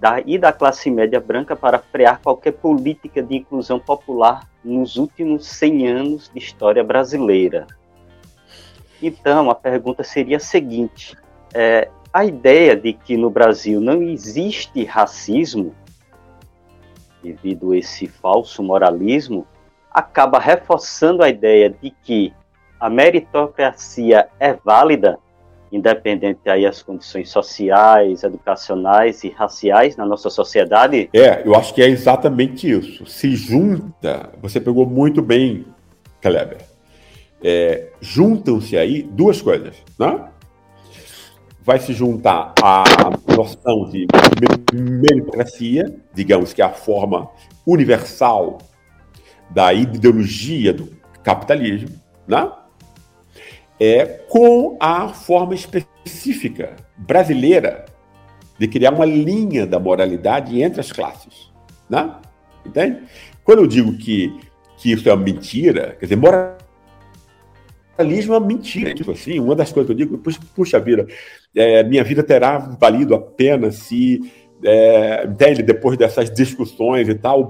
da, e da classe média branca para frear qualquer política de inclusão popular nos últimos 100 anos de história brasileira. Então, a pergunta seria a seguinte: é, a ideia de que no Brasil não existe racismo, devido a esse falso moralismo, acaba reforçando a ideia de que a meritocracia é válida, independente aí as condições sociais, educacionais e raciais na nossa sociedade? É, eu acho que é exatamente isso. Se junta, você pegou muito bem, Kleber. É, juntam-se aí duas coisas, né? vai se juntar a noção de meritocracia, digamos que é a forma universal da ideologia do capitalismo, né? É, com a forma específica brasileira de criar uma linha da moralidade entre as classes. Né? Entende? Quando eu digo que, que isso é uma mentira, quer dizer, moral jornalismo é uma mentira. Tipo assim, uma das coisas que eu digo, puxa, vida, é, minha vida terá valido a pena se, é, entende, depois dessas discussões e tal, o,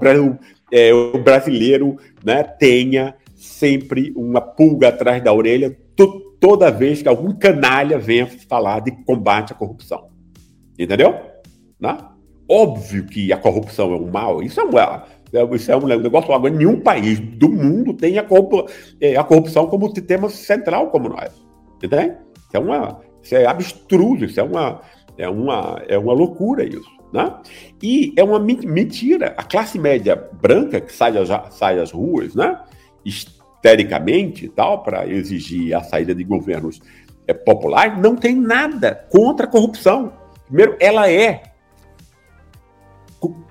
é, o brasileiro né, tenha sempre uma pulga atrás da orelha to, toda vez que algum canalha venha falar de combate à corrupção. Entendeu? Né? Óbvio que a corrupção é um mal, isso é uma é, isso é um negócio. Agora, nenhum país do mundo tem a, corrupção, é, a como tema central como nós. Entende? Isso é, uma, isso é abstruso, isso é uma, é uma, é uma loucura isso. Né? E é uma mentira. A classe média branca que sai, sai às ruas, né? Histericamente tal, para exigir a saída de governos é, populares, não tem nada contra a corrupção. Primeiro, ela é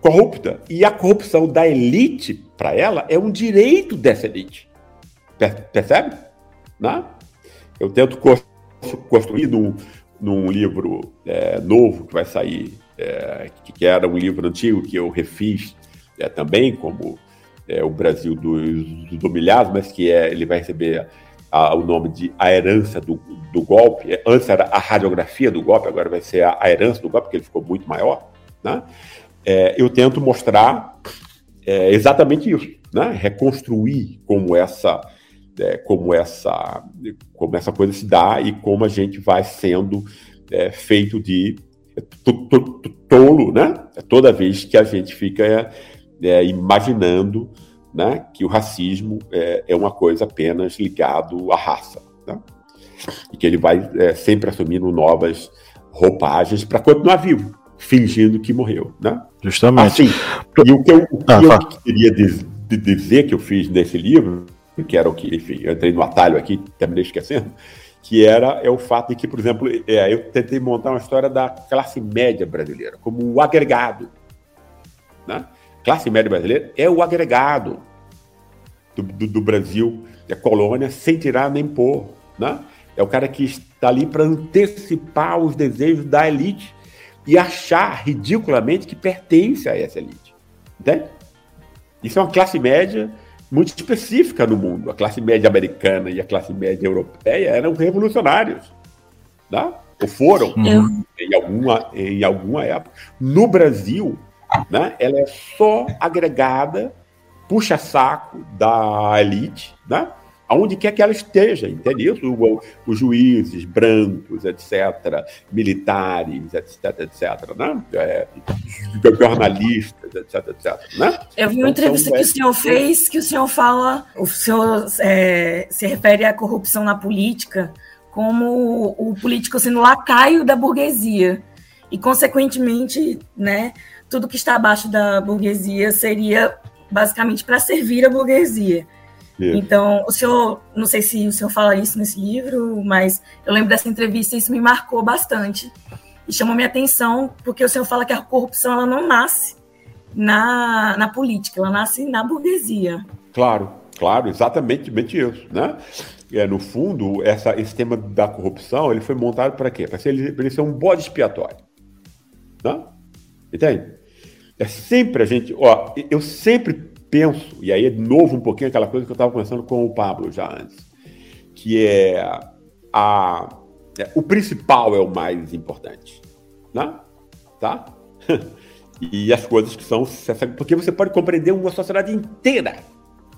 corrupta. E a corrupção da elite, para ela, é um direito dessa elite. Percebe? Né? Eu tento construir num, num livro é, novo que vai sair, é, que, que, era um livro antigo que eu refiz é, também, como é, o Brasil dos, dos Humilhados, mas que é, ele vai receber a, o nome de A Herança do, do Golpe. É, antes era a radiografia do golpe, agora vai ser a, a herança do golpe, porque ele ficou muito maior. Né? é, eu tento mostrar é, exatamente isso, né? reconstruir como essa, é, como, essa, como essa coisa se dá e como a gente vai sendo é, feito de tolo, né? toda vez que a gente fica é, imaginando né, que o racismo é, é, uma coisa apenas ligado à raça. Né? E que ele vai sempre assumindo novas roupagens para continuar vivo fingindo que morreu, né? Justamente. Assim, e o que eu, o que ah, eu queria diz, dizer que eu fiz nesse livro, que era o que, enfim, eu entrei no atalho aqui, terminei esquecendo, que era é o fato de que, por exemplo, é, eu tentei montar uma história da classe média brasileira, como o agregado. Né? Classe média brasileira é o agregado do, do, do Brasil, é colônia, sem tirar nem pôr. Né? É o cara que está ali para antecipar os desejos da elite e achar ridiculamente que pertence a essa elite. Entende? Isso é uma classe média muito específica no mundo. A classe média americana e a classe média europeia eram revolucionários. Tá? Ou foram uhum. em, alguma, em alguma época. No Brasil, né, ela é só agregada, puxa-saco da elite, né? aonde quer que ela esteja, entende isso? Os juízes brancos, etc., militares, etc., etc., né? É, jornalistas, etc., etc., né? Eu vi uma então, entrevista que o senhor fez, que o senhor fala, o senhor é, se refere à corrupção na política como o político sendo lacaio da burguesia, e, consequentemente, né, tudo que está abaixo da burguesia seria basicamente para servir a burguesia. Então, o senhor, não sei se o senhor fala isso nesse livro, mas eu lembro dessa entrevista e isso me marcou bastante. E chamou minha atenção, porque o senhor fala que a corrupção ela não nasce na, na política, ela nasce na burguesia. Claro, claro, exatamente isso. Né? É, no fundo, essa, esse tema da corrupção ele foi montado para quê? Para ele, ele ser um bode expiatório. Né? Entende? É sempre a gente, ó, eu sempre penso, e aí é de novo um pouquinho aquela coisa que eu estava conversando com o Pablo já antes, que é a, é, o principal é o mais importante, né? Tá? e as coisas que são porque você pode compreender uma sociedade inteira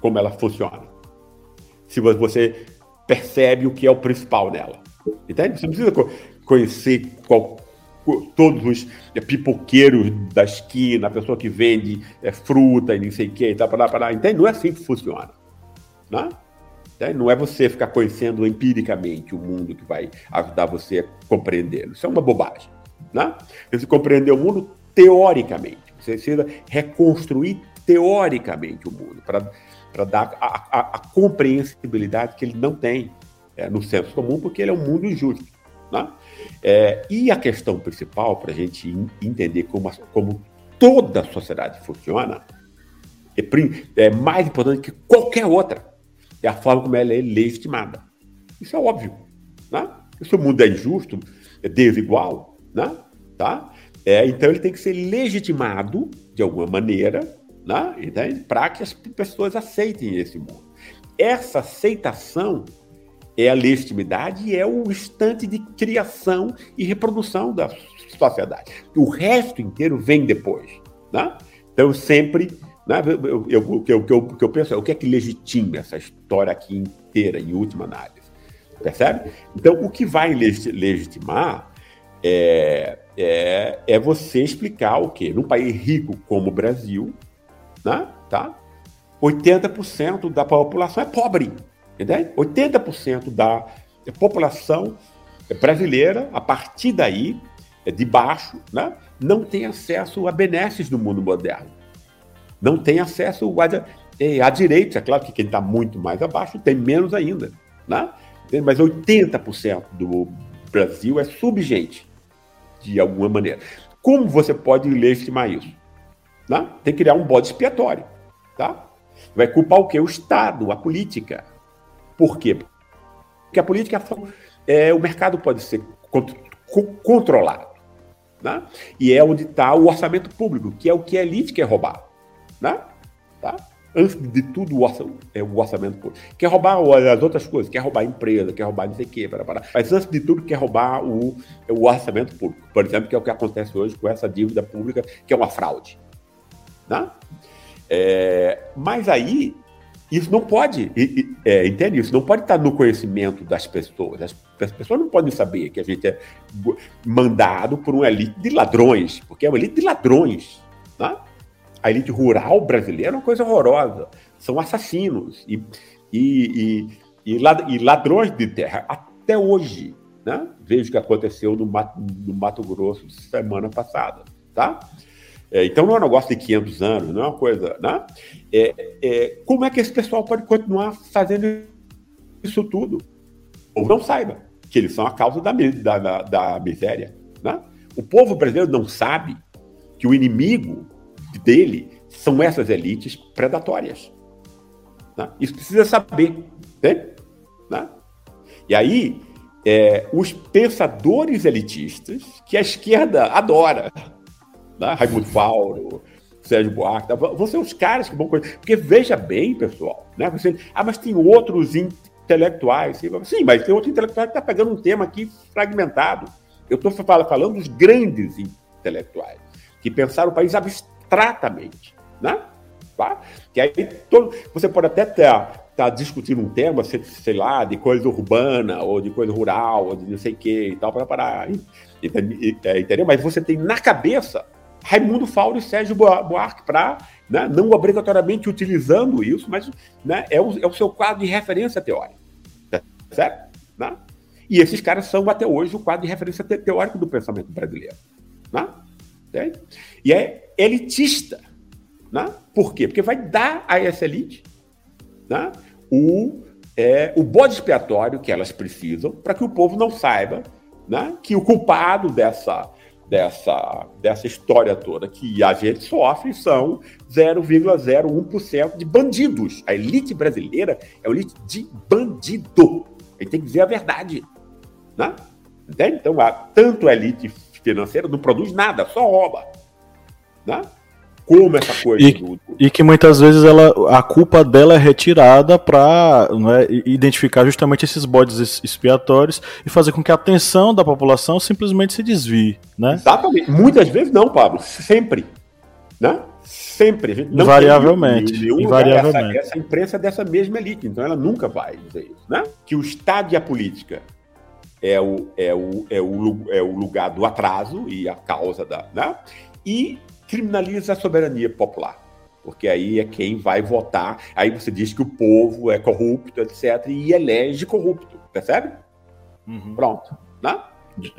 como ela funciona. Se você percebe o que é o principal nela. Entende? Você não precisa conhecer qual, todos os é, pipoqueiros da esquina, a pessoa que vende é, fruta e não sei o que, tá, para lá, entende? Não é assim que funciona. Né? Não é você ficar conhecendo empiricamente o mundo que vai ajudar você a compreender. Isso é uma bobagem. Né? Você compreender o mundo teoricamente. Você precisa reconstruir teoricamente o mundo para dar a, a, a, compreensibilidade que ele não tem é, no senso comum, porque ele é um mundo injusto. Né? É, e a questão principal para a gente entender como, como toda a sociedade funciona é, é mais importante que qualquer outra. É a forma como ela é legitimada. Isso é óbvio. Né? Se o mundo é injusto, é desigual, né? tá? É, então ele tem que ser legitimado de alguma maneira né? para que as pessoas aceitem esse mundo. Essa aceitação é a legitimidade e é o instante de criação e reprodução da sociedade. O resto inteiro vem depois. Né? Então, sempre. Né, eu, eu, o, que eu, eu penso é o que é que legitima essa história aqui inteira, em última análise. Percebe? Então, o que vai legitimar é, é, é você explicar o quê? Num país rico como o Brasil, né, tá? 80% da população é pobre. Entende? 80% da população brasileira, a partir daí, de baixo, né, não tem acesso a benesses do mundo moderno. Não tem acesso é, a direitos. É claro que quem está muito mais abaixo tem menos ainda. Né? Mas 80% do Brasil é subgente, de alguma maneira. Como você pode legitimar isso? Né? Tem que criar um bode expiatório. Tá? Vai culpar o quê? O Estado, a política. Por quê? Porque a política, é, o mercado pode ser controlado. Né? E é onde está o orçamento público, que é o que a elite quer roubar. Né? Tá? Antes de tudo, o orçamento, é o orçamento público. Quer roubar as outras coisas, quer roubar a empresa, quer roubar não sei o quê, mas antes de tudo, quer roubar o, o orçamento público. Por exemplo, que é o que acontece hoje com essa dívida pública, que é uma fraude. Né? É, mas aí isso não pode, é, entende? Isso não pode estar no conhecimento das pessoas. As, as, pessoas não podem saber que a gente é mandado por uma elite de ladrões, porque é uma elite de ladrões. Né? A elite rural brasileira é uma coisa horrorosa. São assassinos e, e, e, e ladrões de terra até hoje. Né? Veja o que aconteceu no Mato, no Mato Grosso semana passada. Tá? É, então não é um negócio de 500 anos, não é uma coisa. Né? É, é, como é que esse pessoal pode continuar fazendo isso tudo? Ou não saiba que eles são a causa da, da, da miséria. Né? O povo brasileiro não sabe que o inimigo dele são essas elites predatórias. Né? Isso precisa saber. Né? né? E aí, é, os pensadores elitistas, que a esquerda adora, né? Raimundo Fauro, Sérgio Buarque, tá? vão ser os caras que vão conhecer. Porque veja bem, pessoal, né? Você, ah, mas tem outros intelectuais. Sim, mas tem outro intelectual que está pegando um tema aqui fragmentado. Eu estou falando dos grandes intelectuais, que pensaram o país abstratamente, né? Tá? Que aí todo, você pode até estar tá discutindo um tema, sei, sei, lá, de coisa urbana, ou de coisa rural, ou de não sei o que e tal, para parar. Entendeu? Mas você tem na cabeça Raimundo Fauro e Sérgio Buarque para, né, não obrigatoriamente utilizando isso, mas né, é, o, é o seu quadro de referência teórica. Tá certo? Né? E esses caras são até hoje o quadro de referência teórico do pensamento brasileiro. Né? E é elitista. Né? Por quê? Porque vai dar a essa elite né, o, é, o bode expiatório que elas precisam para que o povo não saiba né, que o culpado dessa dessa, dessa história toda que a gente sofre são 0,01% de bandidos. A elite brasileira é elite de bandido. Gente tem que dizer a verdade. Né? Entende? Então, a, tanto a elite financeira não produz nada, só rouba. Né? Como essa coisa E- do, E que muitas vezes ela, a culpa dela é retirada para identificar justamente esses bodes ex- expiatórios e fazer com que a atenção da população simplesmente se desvie, né? Exatamente. Muitas vezes não, Pablo. Sempre. Né? Sempre. Invariavelmente. nenhum Invariavelmente. Essa, essa imprensa é dessa mesma elite. Então ela nunca vai dizer isso. Né? Que o Estado e a política é o, é o, é o, é o lugar do atraso e a causa da. Né? E criminaliza a soberania popular. Porque aí é quem vai votar. Aí você diz que o povo é corrupto, etc. E elege corrupto. Percebe? Pronto. Né?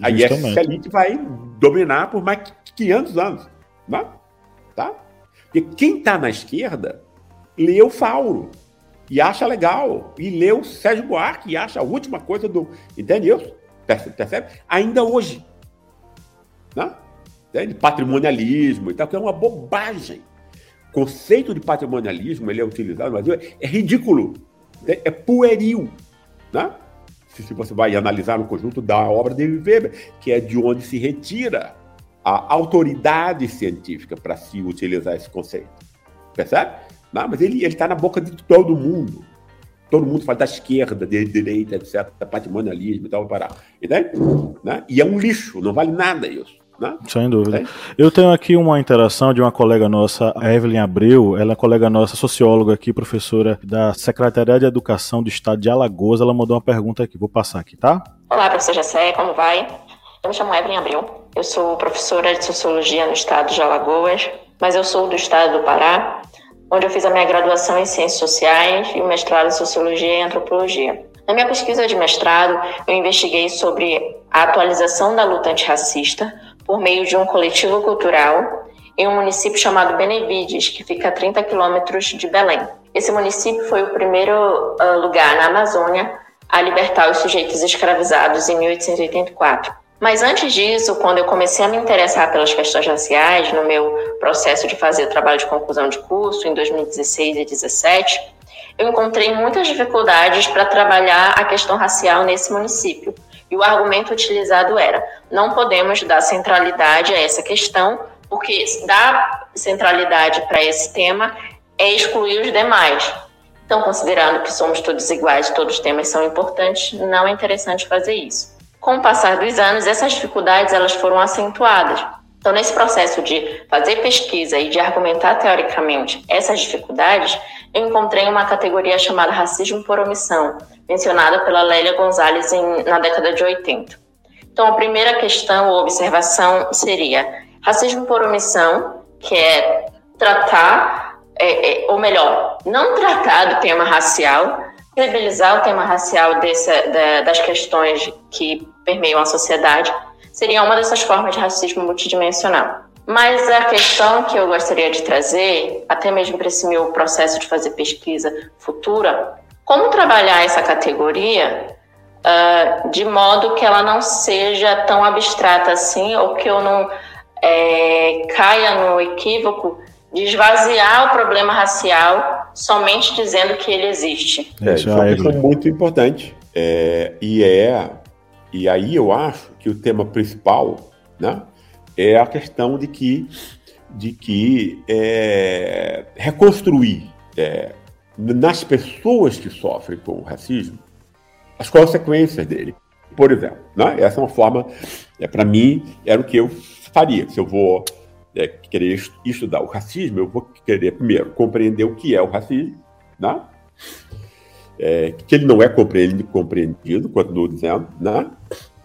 Aí essa elite vai dominar por mais que 500 anos. Né? Tá? Porque quem está na esquerda lê o Fauro e acha legal. E lê o Sérgio Buarque e acha a última coisa do. Entendeu? Perce- Percebe? Ainda hoje. Né? Entende? Patrimonialismo e tal, que é uma bobagem. O conceito de patrimonialismo ele é utilizado no Brasil, é ridículo. É, é pueril. Né? se, você vai analisar no conjunto da obra de Weber, que é de onde se retira a autoridade científica para se utilizar esse conceito. Percebe? Não, mas ele está na boca de todo mundo. Todo mundo fala da esquerda, de direita, etc., patrimonialismo e tal, para. Entende? Né? E é um lixo, não vale nada isso. Né? Sem dúvida. Tem? Eu tenho aqui uma interação de uma colega nossa, a Evelyn Abreu. Ela é colega nossa, socióloga aqui, professora da Secretaria de Educação do Estado de Alagoas. Ela mandou uma pergunta aqui, vou passar aqui, tá? Olá, professor Jessé, como vai? Eu me chamo Evelyn Abreu, eu sou professora de Sociologia no estado de Alagoas, mas eu sou do estado do Pará, onde eu fiz a minha graduação em Ciências Sociais e o mestrado em Sociologia e Antropologia. Na minha pesquisa de mestrado, eu investiguei sobre a atualização da luta antirracista por meio de um coletivo cultural em um município chamado Benevides, que fica a 30 quilômetros de Belém. Esse município foi o primeiro ah, lugar na Amazônia a libertar os sujeitos escravizados em 1884. Mas antes disso, quando eu comecei a me interessar pelas questões raciais, no meu processo de fazer trabalho de conclusão de curso em 2016 e 2017, eu encontrei muitas dificuldades para trabalhar a questão racial nesse município. E o argumento utilizado era: não podemos dar centralidade a essa questão, porque dar centralidade para esse tema é excluir os demais. Então, considerando que somos todos iguais, todos os temas são importantes, não é interessante fazer isso. Com o passar dos anos, essas dificuldades elas foram acentuadas. Então, nesse processo de fazer pesquisa e de argumentar teoricamente essas dificuldades, eu encontrei uma categoria chamada racismo por omissão, mencionada pela Lélia Gonzalez em, na década de 80. Então, a primeira questão ou observação seria racismo por omissão, que é tratar, é, é, ou melhor, não tratar do tema racial, visibilizar o tema racial dessa, da, das questões que permeiam a sociedade, seria uma dessas formas de racismo multidimensional. Mas a questão que eu gostaria de trazer, até mesmo para esse meu processo de fazer pesquisa futura, como trabalhar essa categoria uh, de modo que ela não seja tão abstrata assim, ou que eu não é, caia no equívoco de esvaziar o problema racial somente dizendo que ele existe. É, Isso, é uma questão muito importante. É, e é e aí eu acho que o tema principal, né, é a questão de que de que é, reconstruir é, nas pessoas que sofrem com o racismo as consequências dele. Por exemplo, né, essa é uma forma, é, para mim, era o que eu faria. Se eu vou é, querer est- estudar o racismo, eu vou querer primeiro compreender o que é o racismo, né? É, que ele não é compreendido, compreendido, continuo dizendo, né?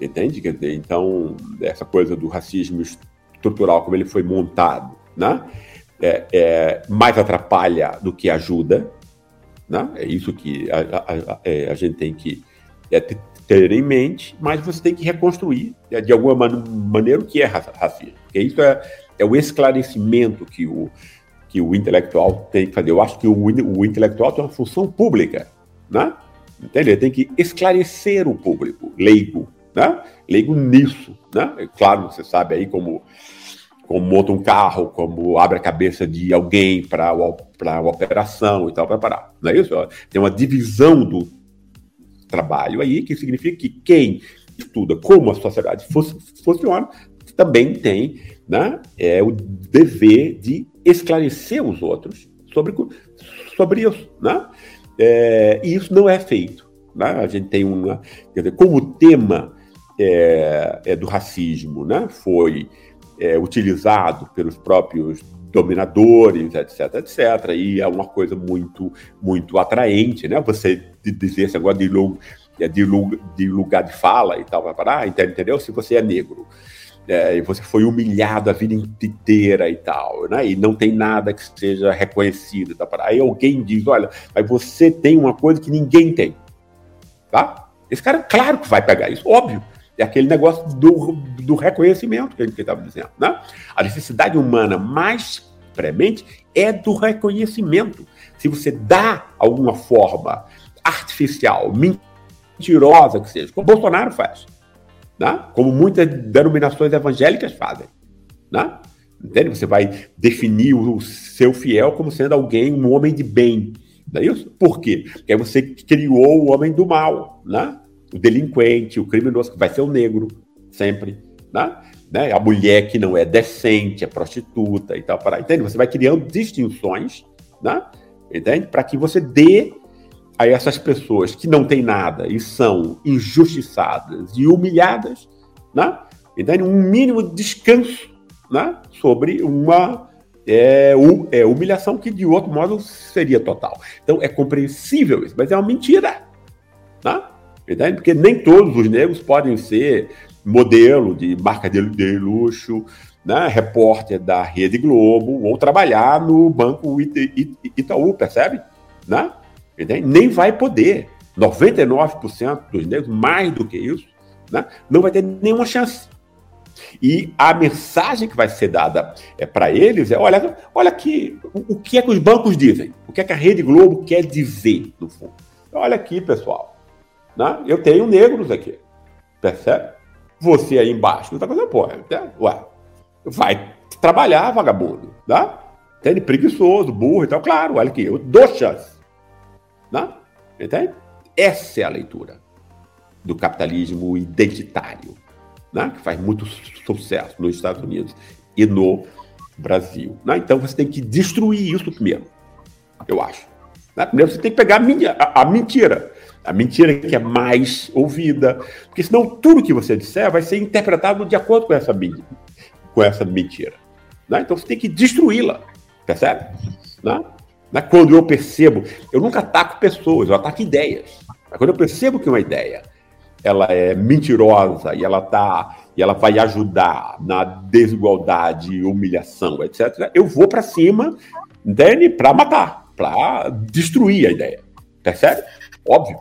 Entende? Quer dizer, então, essa coisa do racismo estrutural, como ele foi montado, né? É, é, mais atrapalha do que ajuda, né? É isso que a, a- a- é, a gente tem que é, te- ter em mente, mas você tem que reconstruir, é, de alguma man- maneira, o que é ra- racismo. Porque isso é, é o esclarecimento que o, que o intelectual tem que fazer. Eu acho que o, o intelectual tem uma função pública, né? Entende? Ele tem que esclarecer o público, leigo, né? Leigo nisso, né? É Claro, você sabe aí como como monta um carro, como abre a cabeça de alguém para a operação e tal, para parar. Não é isso? Tem uma divisão do trabalho aí, que significa que quem estuda como a sociedade fu- funciona também tem né, é, o dever de esclarecer os outros sobre, sobre isso. Né? É, e isso não é feito. Né? A gente tem uma. Quer dizer, como tema é, é do racismo né, foi é, utilizado pelos próprios dominadores, etc, etc, e é uma coisa muito, muito atraente, né? Você dizer esse agora de, de, de lugar de fala e tal, para entendeu? Se você é negro, é, você foi humilhado a vida inteira e tal, né? E não tem nada que seja reconhecido. Tá? Aí alguém diz, olha, mas você tem uma coisa que ninguém tem, tá? Esse cara, claro que vai pegar isso, óbvio. É aquele negócio do, do reconhecimento que a gente estava dizendo, né? A necessidade humana mais premente é do reconhecimento. Se você dá alguma forma artificial, mentirosa que seja, como Bolsonaro faz, né? como muitas denominações evangélicas fazem. Né? Entende? Você vai definir o seu fiel como sendo alguém, um homem de bem. Não é isso? Por quê? Porque aí você criou o homem do mal, né? O delinquente, o criminoso, que vai ser o negro, sempre. Né? Né? A mulher que não é decente, é prostituta e tal. Para... Entende? Você vai criando distinções, né? entende? Para que você dê a essas pessoas que não têm nada e são injustiçadas e humilhadas, né? Então, um mínimo de descanso né? sobre uma é, é, humilhação que, de outro modo, seria total. Então, é compreensível isso, mas é uma mentira. Né? Entende? Porque nem todos os negros podem ser modelo de marca de, de luxo, né? repórter da Rede Globo, ou trabalhar no Banco Itaú, percebe? Né? Nem vai poder. 99% dos negros, mais do que isso, né, não vai ter nenhuma chance. E a mensagem que vai ser dada é, para eles é: olha, olha aqui, o, o, que é que os bancos dizem? O que é que a Rede Globo quer dizer, no fundo? Olha aqui, pessoal. Né? Eu tenho negros aqui. Percebe? Você aí embaixo não está fazendo porra. Né? Ué, vai trabalhar, vagabundo. Né? Entende? Preguiçoso, burro e tal. Claro, olha aqui, eu dou. Né? Entende? Essa é a leitura do capitalismo identitário, né? que faz muito sucesso nos Estados Unidos e no Brasil. Né? Então você tem que destruir isso primeiro, eu acho. Né? Primeiro você tem que pegar a, a, mentira. A mentira que é mais ouvida, porque senão tudo que você disser vai ser interpretado de acordo com essa, com essa mentira. Né? Então você tem que destruí-la, percebe? Né? Né? Quando eu percebo, eu nunca ataco pessoas, eu ataco ideias. Quando eu percebo que uma ideia ela é mentirosa e ela tá e ela vai ajudar na desigualdade, humilhação, etc. Eu vou para cima, entende? Para matar, para destruir a ideia. Percebe? Óbvio,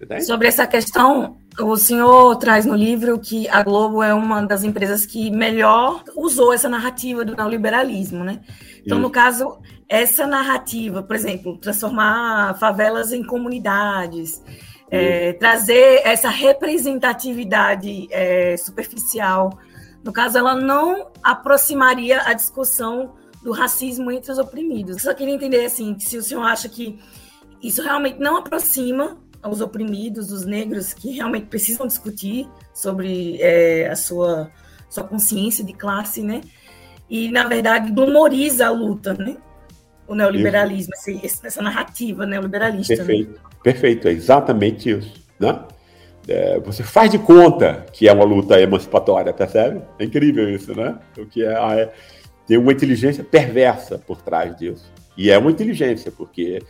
Entende? Sobre essa questão, o senhor traz no livro que a Globo é uma das empresas que melhor usou essa narrativa do neoliberalismo, né? Então, Isso. no caso, essa narrativa, por exemplo, transformar favelas em comunidades, é, trazer essa representatividade é, superficial, no caso, ela não aproximaria a discussão do racismo entre os oprimidos. Só queria entender assim, se o senhor acha que isso realmente não aproxima os oprimidos, os negros que realmente precisam discutir sobre é, a sua, sua consciência de classe, né? E, na verdade, humoriza a luta, né? O neoliberalismo, essa narrativa neoliberalista. Né? Perfeito, né? perfeito, é exatamente isso, né? É, você faz de conta que é uma luta emancipatória, percebe? É incrível isso, né? O que é, é tem uma inteligência perversa por trás disso. E é uma inteligência, porque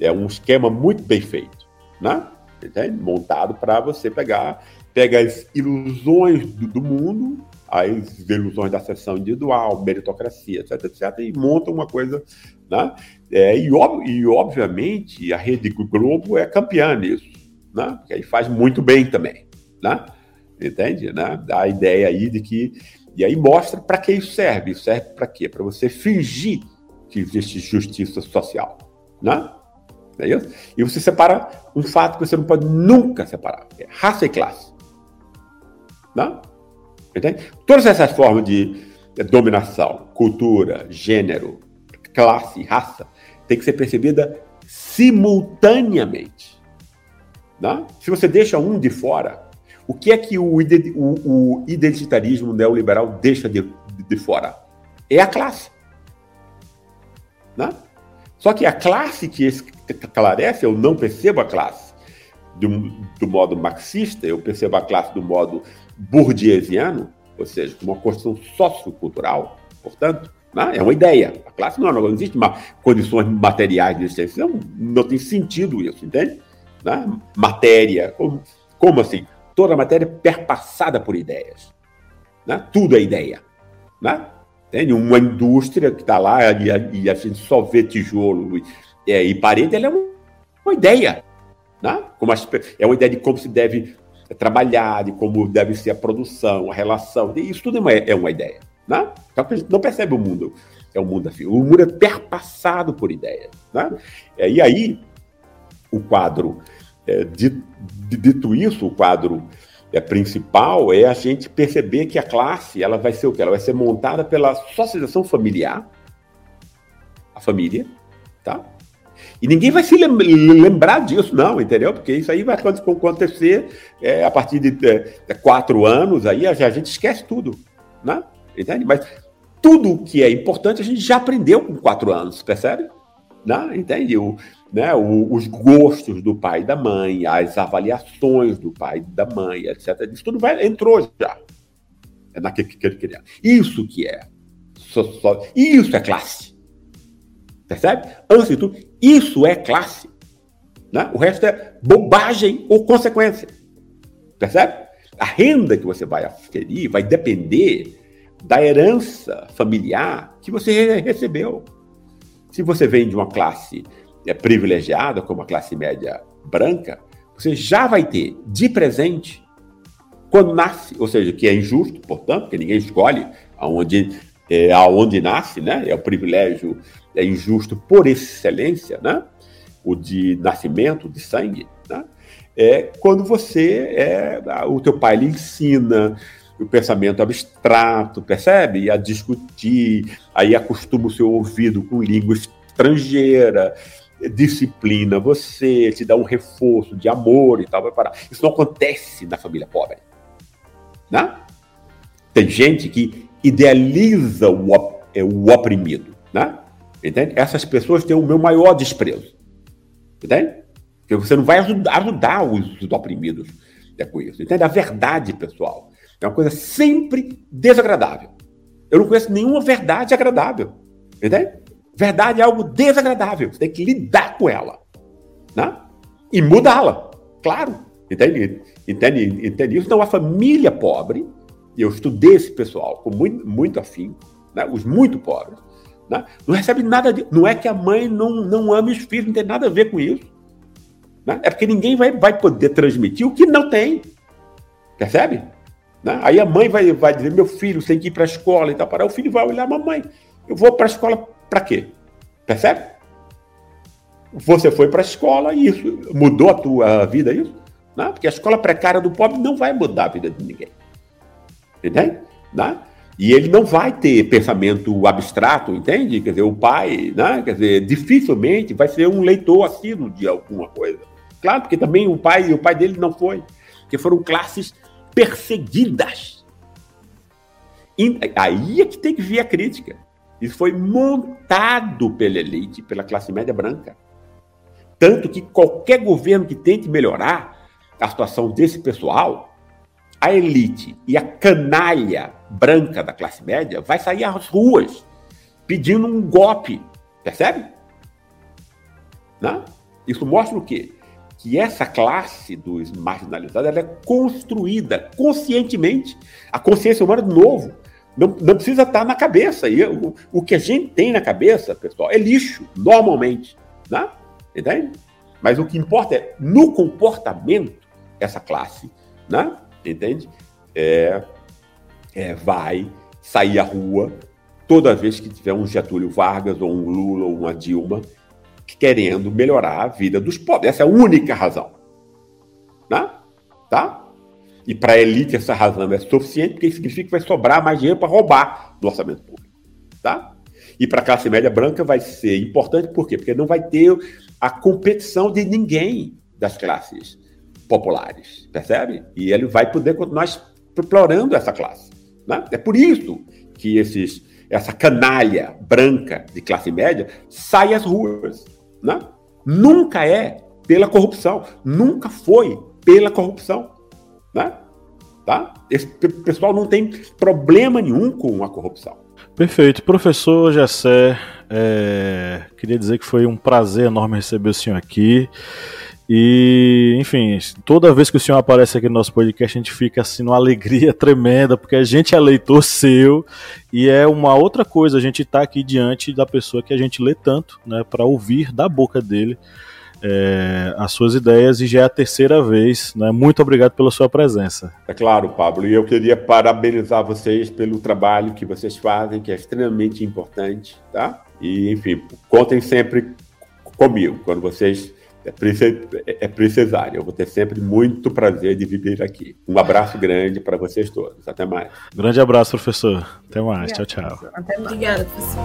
é um esquema muito bem feito né? Entende? Montado para você pegar, pega as ilusões do, do, mundo, as ilusões da sessão individual, meritocracia, etc, etc, e monta uma coisa, né? É, e, e, obviamente a Rede Globo é campeã nisso, né? Que aí faz muito bem também, né? Entende? Né? A ideia aí de que e aí mostra para que isso serve. Serve para quê? Para você fingir que existe justiça social, né? É isso? E você separa um fato que você não pode nunca separar: é raça e classe. Não? Entende? Todas essas formas de dominação, cultura, gênero, classe, raça, tem que ser percebida simultaneamente. Não? Se você deixa um de fora, O que é que o, o, o identitarismo neoliberal deixa de, de, de, fora? É a classe. Né? Só que a classe que esclarece, eu não percebo a classe do, do modo marxista, eu percebo a classe do modo burguesiano, ou seja, uma construção sociocultural, portanto, né? é uma ideia. A classe não, não existe uma, condições materiais de existência, não, tem sentido isso, entende? Né? Matéria, como, como assim? Toda matéria perpassada por ideias. Né? Tudo é ideia. Né? Uma indústria que está lá e a, e a, gente só vê tijolo e, é, e parede, ela é uma, uma ideia. Né? Como as, é uma ideia de como se deve trabalhar, de como deve ser a produção, a relação. Isso tudo é uma, é uma ideia. Né? Então a gente não percebe o mundo. É um mundo assim. O mundo é perpassado por ideias. Né? É, e aí, o quadro, é, dito isso, o quadro é, principal é a gente perceber que a classe ela vai ser o que? Ela vai ser montada pela socialização familiar, a família, tá? E ninguém vai se lembrar disso, não, entendeu? Porque isso aí vai acontecer é, a partir de é, quatro anos, aí a, a gente esquece tudo, né? Entende? Mas tudo que é importante a gente já aprendeu com quatro anos, percebe? Né? Entende? O, né, os gostos do pai e da mãe, as avaliações do pai e da mãe, etc. Isso tudo vai, entrou já é naquele que ele queria. Isso que é. Isso é classe. Percebe? Antes de tudo, isso é classe. Né? O resto é bobagem ou consequência. Percebe? A renda que você vai aferir vai depender da herança familiar que você recebeu. Se você vem de uma classe privilegiada, como a classe média branca, você já vai ter de presente, quando nasce, ou seja, que é injusto, portanto, porque ninguém escolhe aonde, é, aonde nasce, né? É o privilégio é injusto por excelência, né? O de nascimento, de sangue, né? É quando você é, o teu pai lhe ensina, o pensamento abstrato, percebe? E a discutir, aí acostuma o seu ouvido com língua estrangeira, disciplina você, te dá um reforço de amor e tal, vai parar. Isso não acontece na família pobre. Né? Tem gente que idealiza o, é, o oprimido. Né? Entende? Essas pessoas têm o meu maior desprezo. Entende? Porque você não vai ajudar, ajudar os, os oprimidos é com isso. Entende? A verdade, pessoal, é uma coisa sempre desagradável. Eu não conheço nenhuma verdade agradável. Entende? Verdade é algo desagradável. Você tem que lidar com ela. Né? E mudá-la. Claro. Entende? Entende? Entende isso? Então, a família pobre, e eu estudei esse pessoal com muito, muito afim, né? os muito pobres, né? não recebe nada de. Não é que a mãe não, não ama os filhos, não tem nada a ver com isso. Né? É porque ninguém vai, vai poder transmitir o que não tem. Percebe? Né? Aí a mãe vai, vai dizer: meu filho tem que ir para a escola e tal. Para o filho vai olhar, mamãe, eu vou para a escola para quê? Percebe? Você foi para a escola e isso mudou a tua vida, isso? Né? Porque a escola precária do pobre não vai mudar a vida de ninguém. Entende? Né? E ele não vai ter pensamento abstrato, entende? Quer dizer, o pai, né? Quer dizer, dificilmente vai ser um leitor assíduo de alguma coisa. Claro, porque também o pai, o pai dele não foi. Porque foram classes perseguidas. E aí é que tem que vir a crítica. Isso foi montado pela elite, pela classe média branca. Tanto que qualquer governo que tente melhorar a situação desse pessoal, a elite e a canalha branca da classe média vai sair às ruas pedindo um golpe. Percebe? Né? Isso mostra o quê? que essa classe dos marginalizados é construída conscientemente. A consciência humana, de novo, não, não precisa estar na cabeça. E o, o que a gente tem na cabeça, pessoal, é lixo, normalmente. Né? Entende? Mas o que importa é, no comportamento, essa classe, né? entende? É, é, vai sair à rua toda vez que tiver um Getúlio Vargas, ou um Lula, ou uma Dilma, querendo melhorar a vida dos pobres. Essa é a única razão. Né? Tá? E para a elite essa razão é suficiente, porque significa que vai sobrar mais dinheiro para roubar do orçamento público. Tá? E para a classe média branca vai ser importante, por quê? Porque não vai ter a competição de ninguém das classes populares, percebe? E ele vai poder continuar explorando essa classe. Né? É por isso que esses, essa canalha branca de classe média sai às ruas. Né? Nunca é pela corrupção, nunca foi pela corrupção. Né? Tá? Esse pessoal não tem problema nenhum com a corrupção. Perfeito. Professor Gessé, é, queria dizer que foi um prazer enorme receber o senhor aqui. E, enfim, toda vez que o senhor aparece aqui no nosso podcast, a gente fica assim numa alegria tremenda, porque a gente é leitor seu e é uma outra coisa a gente estar tá aqui diante da pessoa que a gente lê tanto, né, para ouvir da boca dele é, as suas ideias e já é a terceira vez. Né? Muito obrigado pela sua presença. É claro, Pablo, e eu queria parabenizar vocês pelo trabalho que vocês fazem, que é extremamente importante, tá? E, enfim, contem sempre comigo quando vocês é, é precisarem. Eu vou ter sempre muito prazer de viver aqui. Um abraço grande para vocês todos. Até mais. Grande abraço, professor. Até mais. Obrigada, tchau, tchau. Até mais. Obrigada, professor.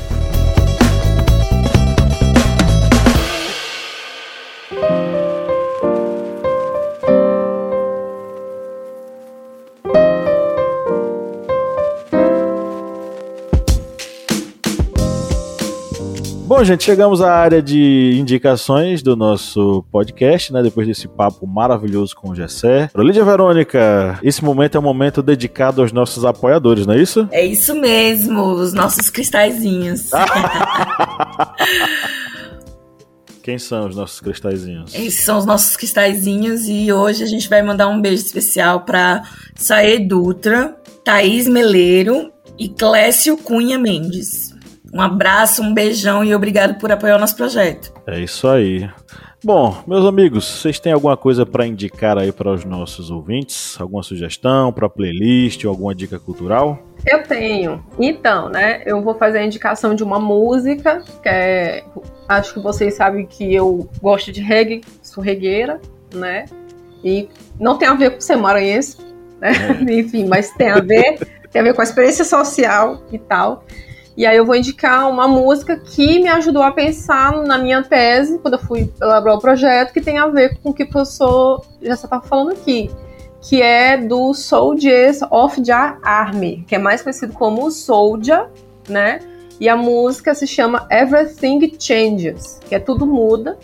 Bom, gente, chegamos à área de indicações do nosso podcast, né? Depois desse papo maravilhoso com o Gessé. Lídia Verônica, esse momento é um momento dedicado aos nossos apoiadores, não é isso? É isso mesmo, os nossos cristalzinhos. Quem são os nossos cristalzinhos? Esses são os nossos cristalzinhos e hoje a gente vai mandar um beijo especial para Saê Dutra, Thaís Meleiro e Clécio Cunha Mendes. Um abraço, um beijão e obrigado por apoiar o nosso projeto. É isso aí. Bom, meus amigos, vocês têm alguma coisa para indicar aí para os nossos ouvintes? Alguma sugestão para playlist ou alguma dica cultural? Eu tenho. Então, né, eu vou fazer a indicação de uma música, que é, acho que vocês sabem que eu gosto de reggae, sou regueira, né? E não tem a ver com ser maranhense, né? É. Enfim, mas tem a ver, tem a ver com a experiência social e tal. E aí eu vou indicar uma música que me ajudou a pensar na minha tese, quando eu fui elaborar o projeto, que tem a ver com o que o professor já estava falando aqui, que é do Soldiers of the Army, que é mais conhecido como Soldier, né? E a música se chama Everything Changes, que é tudo muda.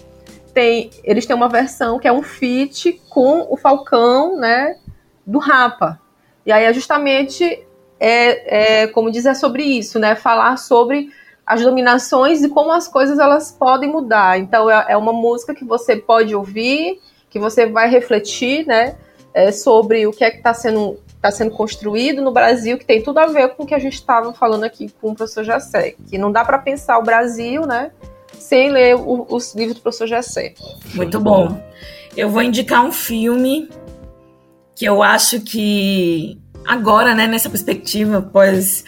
Tem, eles têm uma versão que é um feat com o Falcão, né, do Rapa. E aí é justamente é, é como dizer sobre isso, né? Falar sobre as dominações e como as coisas elas podem mudar. Então é, é uma música que você pode ouvir, que você vai refletir, né? É, sobre o que é que está sendo está sendo construído no Brasil, que tem tudo a ver com o que a gente estava falando aqui com o professor Jacé, que não dá para pensar o Brasil, né, sem ler o, os livros do professor Jacé. Muito bom. Eu vou indicar um filme que eu acho que agora, né, nessa perspectiva, após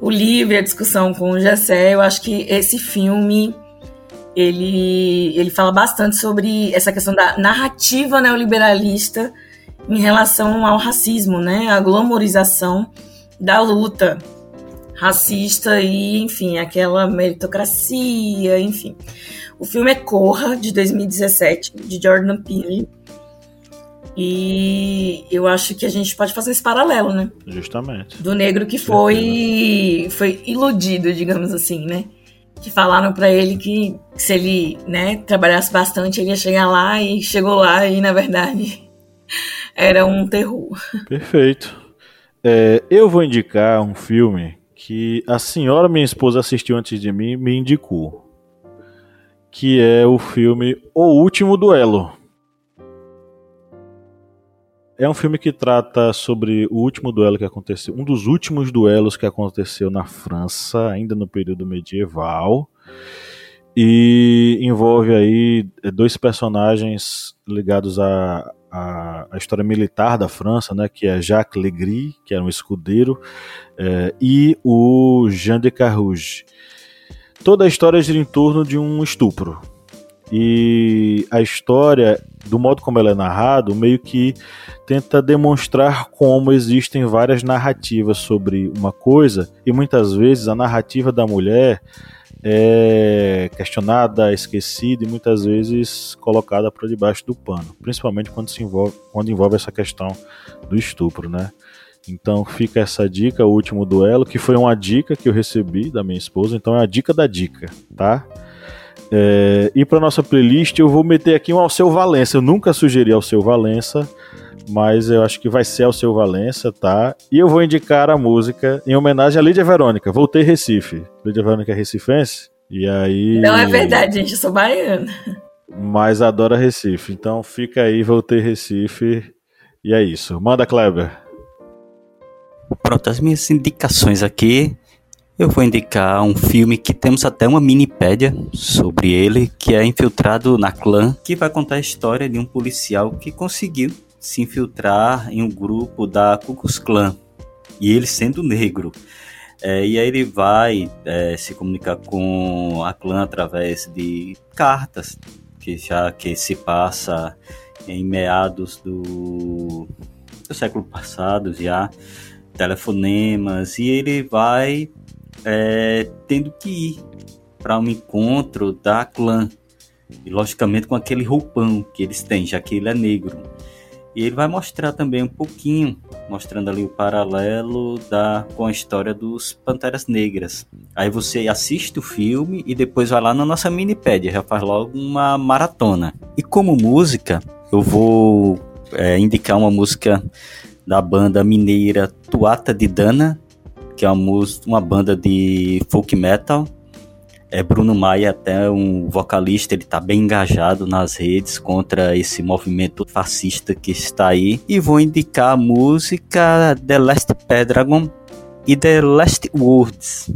o livro e a discussão com o Jessé, eu acho que esse filme ele, ele fala bastante sobre essa questão da narrativa neoliberalista em relação ao racismo, né, a glamorização da luta racista e, enfim, aquela meritocracia, enfim. O filme é Corra, de 2017, de Jordan Peele. E eu acho que a gente pode fazer esse paralelo, né? Justamente. Do negro que foi foi iludido, digamos assim, né? Que falaram para ele que se ele, né, trabalhasse bastante, ele ia chegar lá e chegou lá e na verdade era um terror. Perfeito. É, eu vou indicar um filme que a senhora, minha esposa, assistiu antes de mim me indicou. Que é o filme O Último Duelo. É um filme que trata sobre o último duelo que aconteceu, um dos últimos duelos que aconteceu na França, ainda no período medieval, e envolve aí dois personagens ligados à, à, à história militar da França, né, que é Jacques Legris, que era um escudeiro, é, e o Jean de Carrouge. Toda a história gira em torno de um estupro. E a história, do modo como ela é narrado, meio que tenta demonstrar como existem várias narrativas sobre uma coisa e muitas vezes a narrativa da mulher é questionada, esquecida e muitas vezes colocada para debaixo do pano, principalmente quando se envolve, quando envolve essa questão do estupro, né? Então fica essa dica, o último duelo, que foi uma dica que eu recebi da minha esposa, então é a dica da dica, tá? É, e para nossa playlist eu vou meter aqui um Alceu Valença. Eu nunca sugeri Alceu Valença, mas eu acho que vai ser Alceu Valença, tá? E eu vou indicar a música em homenagem a Lídia Verônica. Voltei Recife. Lídia Verônica é recifense. E aí. Não é verdade, gente, eu sou baiana. Mas adora Recife. Então fica aí, voltei Recife. E é isso. Manda, Kleber. Pronto, as minhas indicações aqui eu vou indicar um filme que temos até uma minipédia sobre ele, que é Infiltrado na Clã, que vai contar a história de um policial que conseguiu se infiltrar em um grupo da Ku Klux Klan, e ele sendo negro. É, e aí ele vai é, se comunicar com a clã através de cartas, que já que se passa em meados do, do século passado já, telefonemas, e ele vai é, tendo que ir para um encontro da clã. E logicamente com aquele roupão que eles têm, já que ele é negro. E ele vai mostrar também um pouquinho, mostrando ali o paralelo da com a história dos Panteras Negras. Aí você assiste o filme e depois vai lá na nossa minipédia, já faz logo uma maratona. E como música, eu vou é, indicar uma música da banda mineira Tuata de Dana, que é uma, uma banda de folk metal. É Bruno Maia, até um vocalista, ele está bem engajado nas redes contra esse movimento fascista que está aí. E vou indicar a música The Last Pedragon e The Last Words.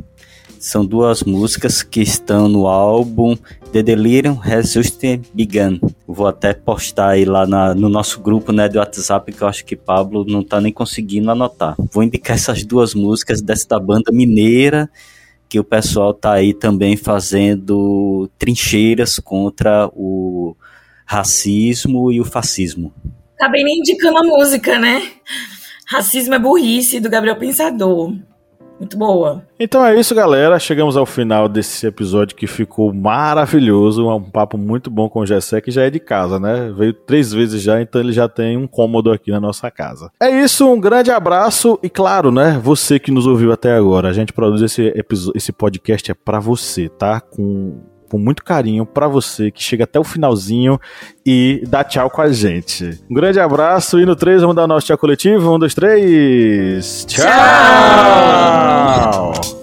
São duas músicas que estão no álbum The Delirium Just Begun. Vou até postar aí lá na, no nosso grupo né, do WhatsApp, que eu acho que Pablo não tá nem conseguindo anotar. Vou indicar essas duas músicas desta banda mineira, que o pessoal tá aí também fazendo trincheiras contra o racismo e o fascismo. Acabei nem indicando a música, né? Racismo é burrice, do Gabriel Pensador. Muito boa. Então é isso, galera. Chegamos ao final desse episódio que ficou maravilhoso. Um papo muito bom com o Gessé, que já é de casa, né? Veio três vezes já, então ele já tem um cômodo aqui na nossa casa. É isso, um grande abraço e, claro, né? Você que nos ouviu até agora, a gente produz esse, esse podcast é para você, tá? Com com muito carinho para você que chega até o finalzinho e dá tchau com a gente. Um grande abraço e no 3 vamos dar nosso tchau coletivo. Um, dois, três. tchau. tchau.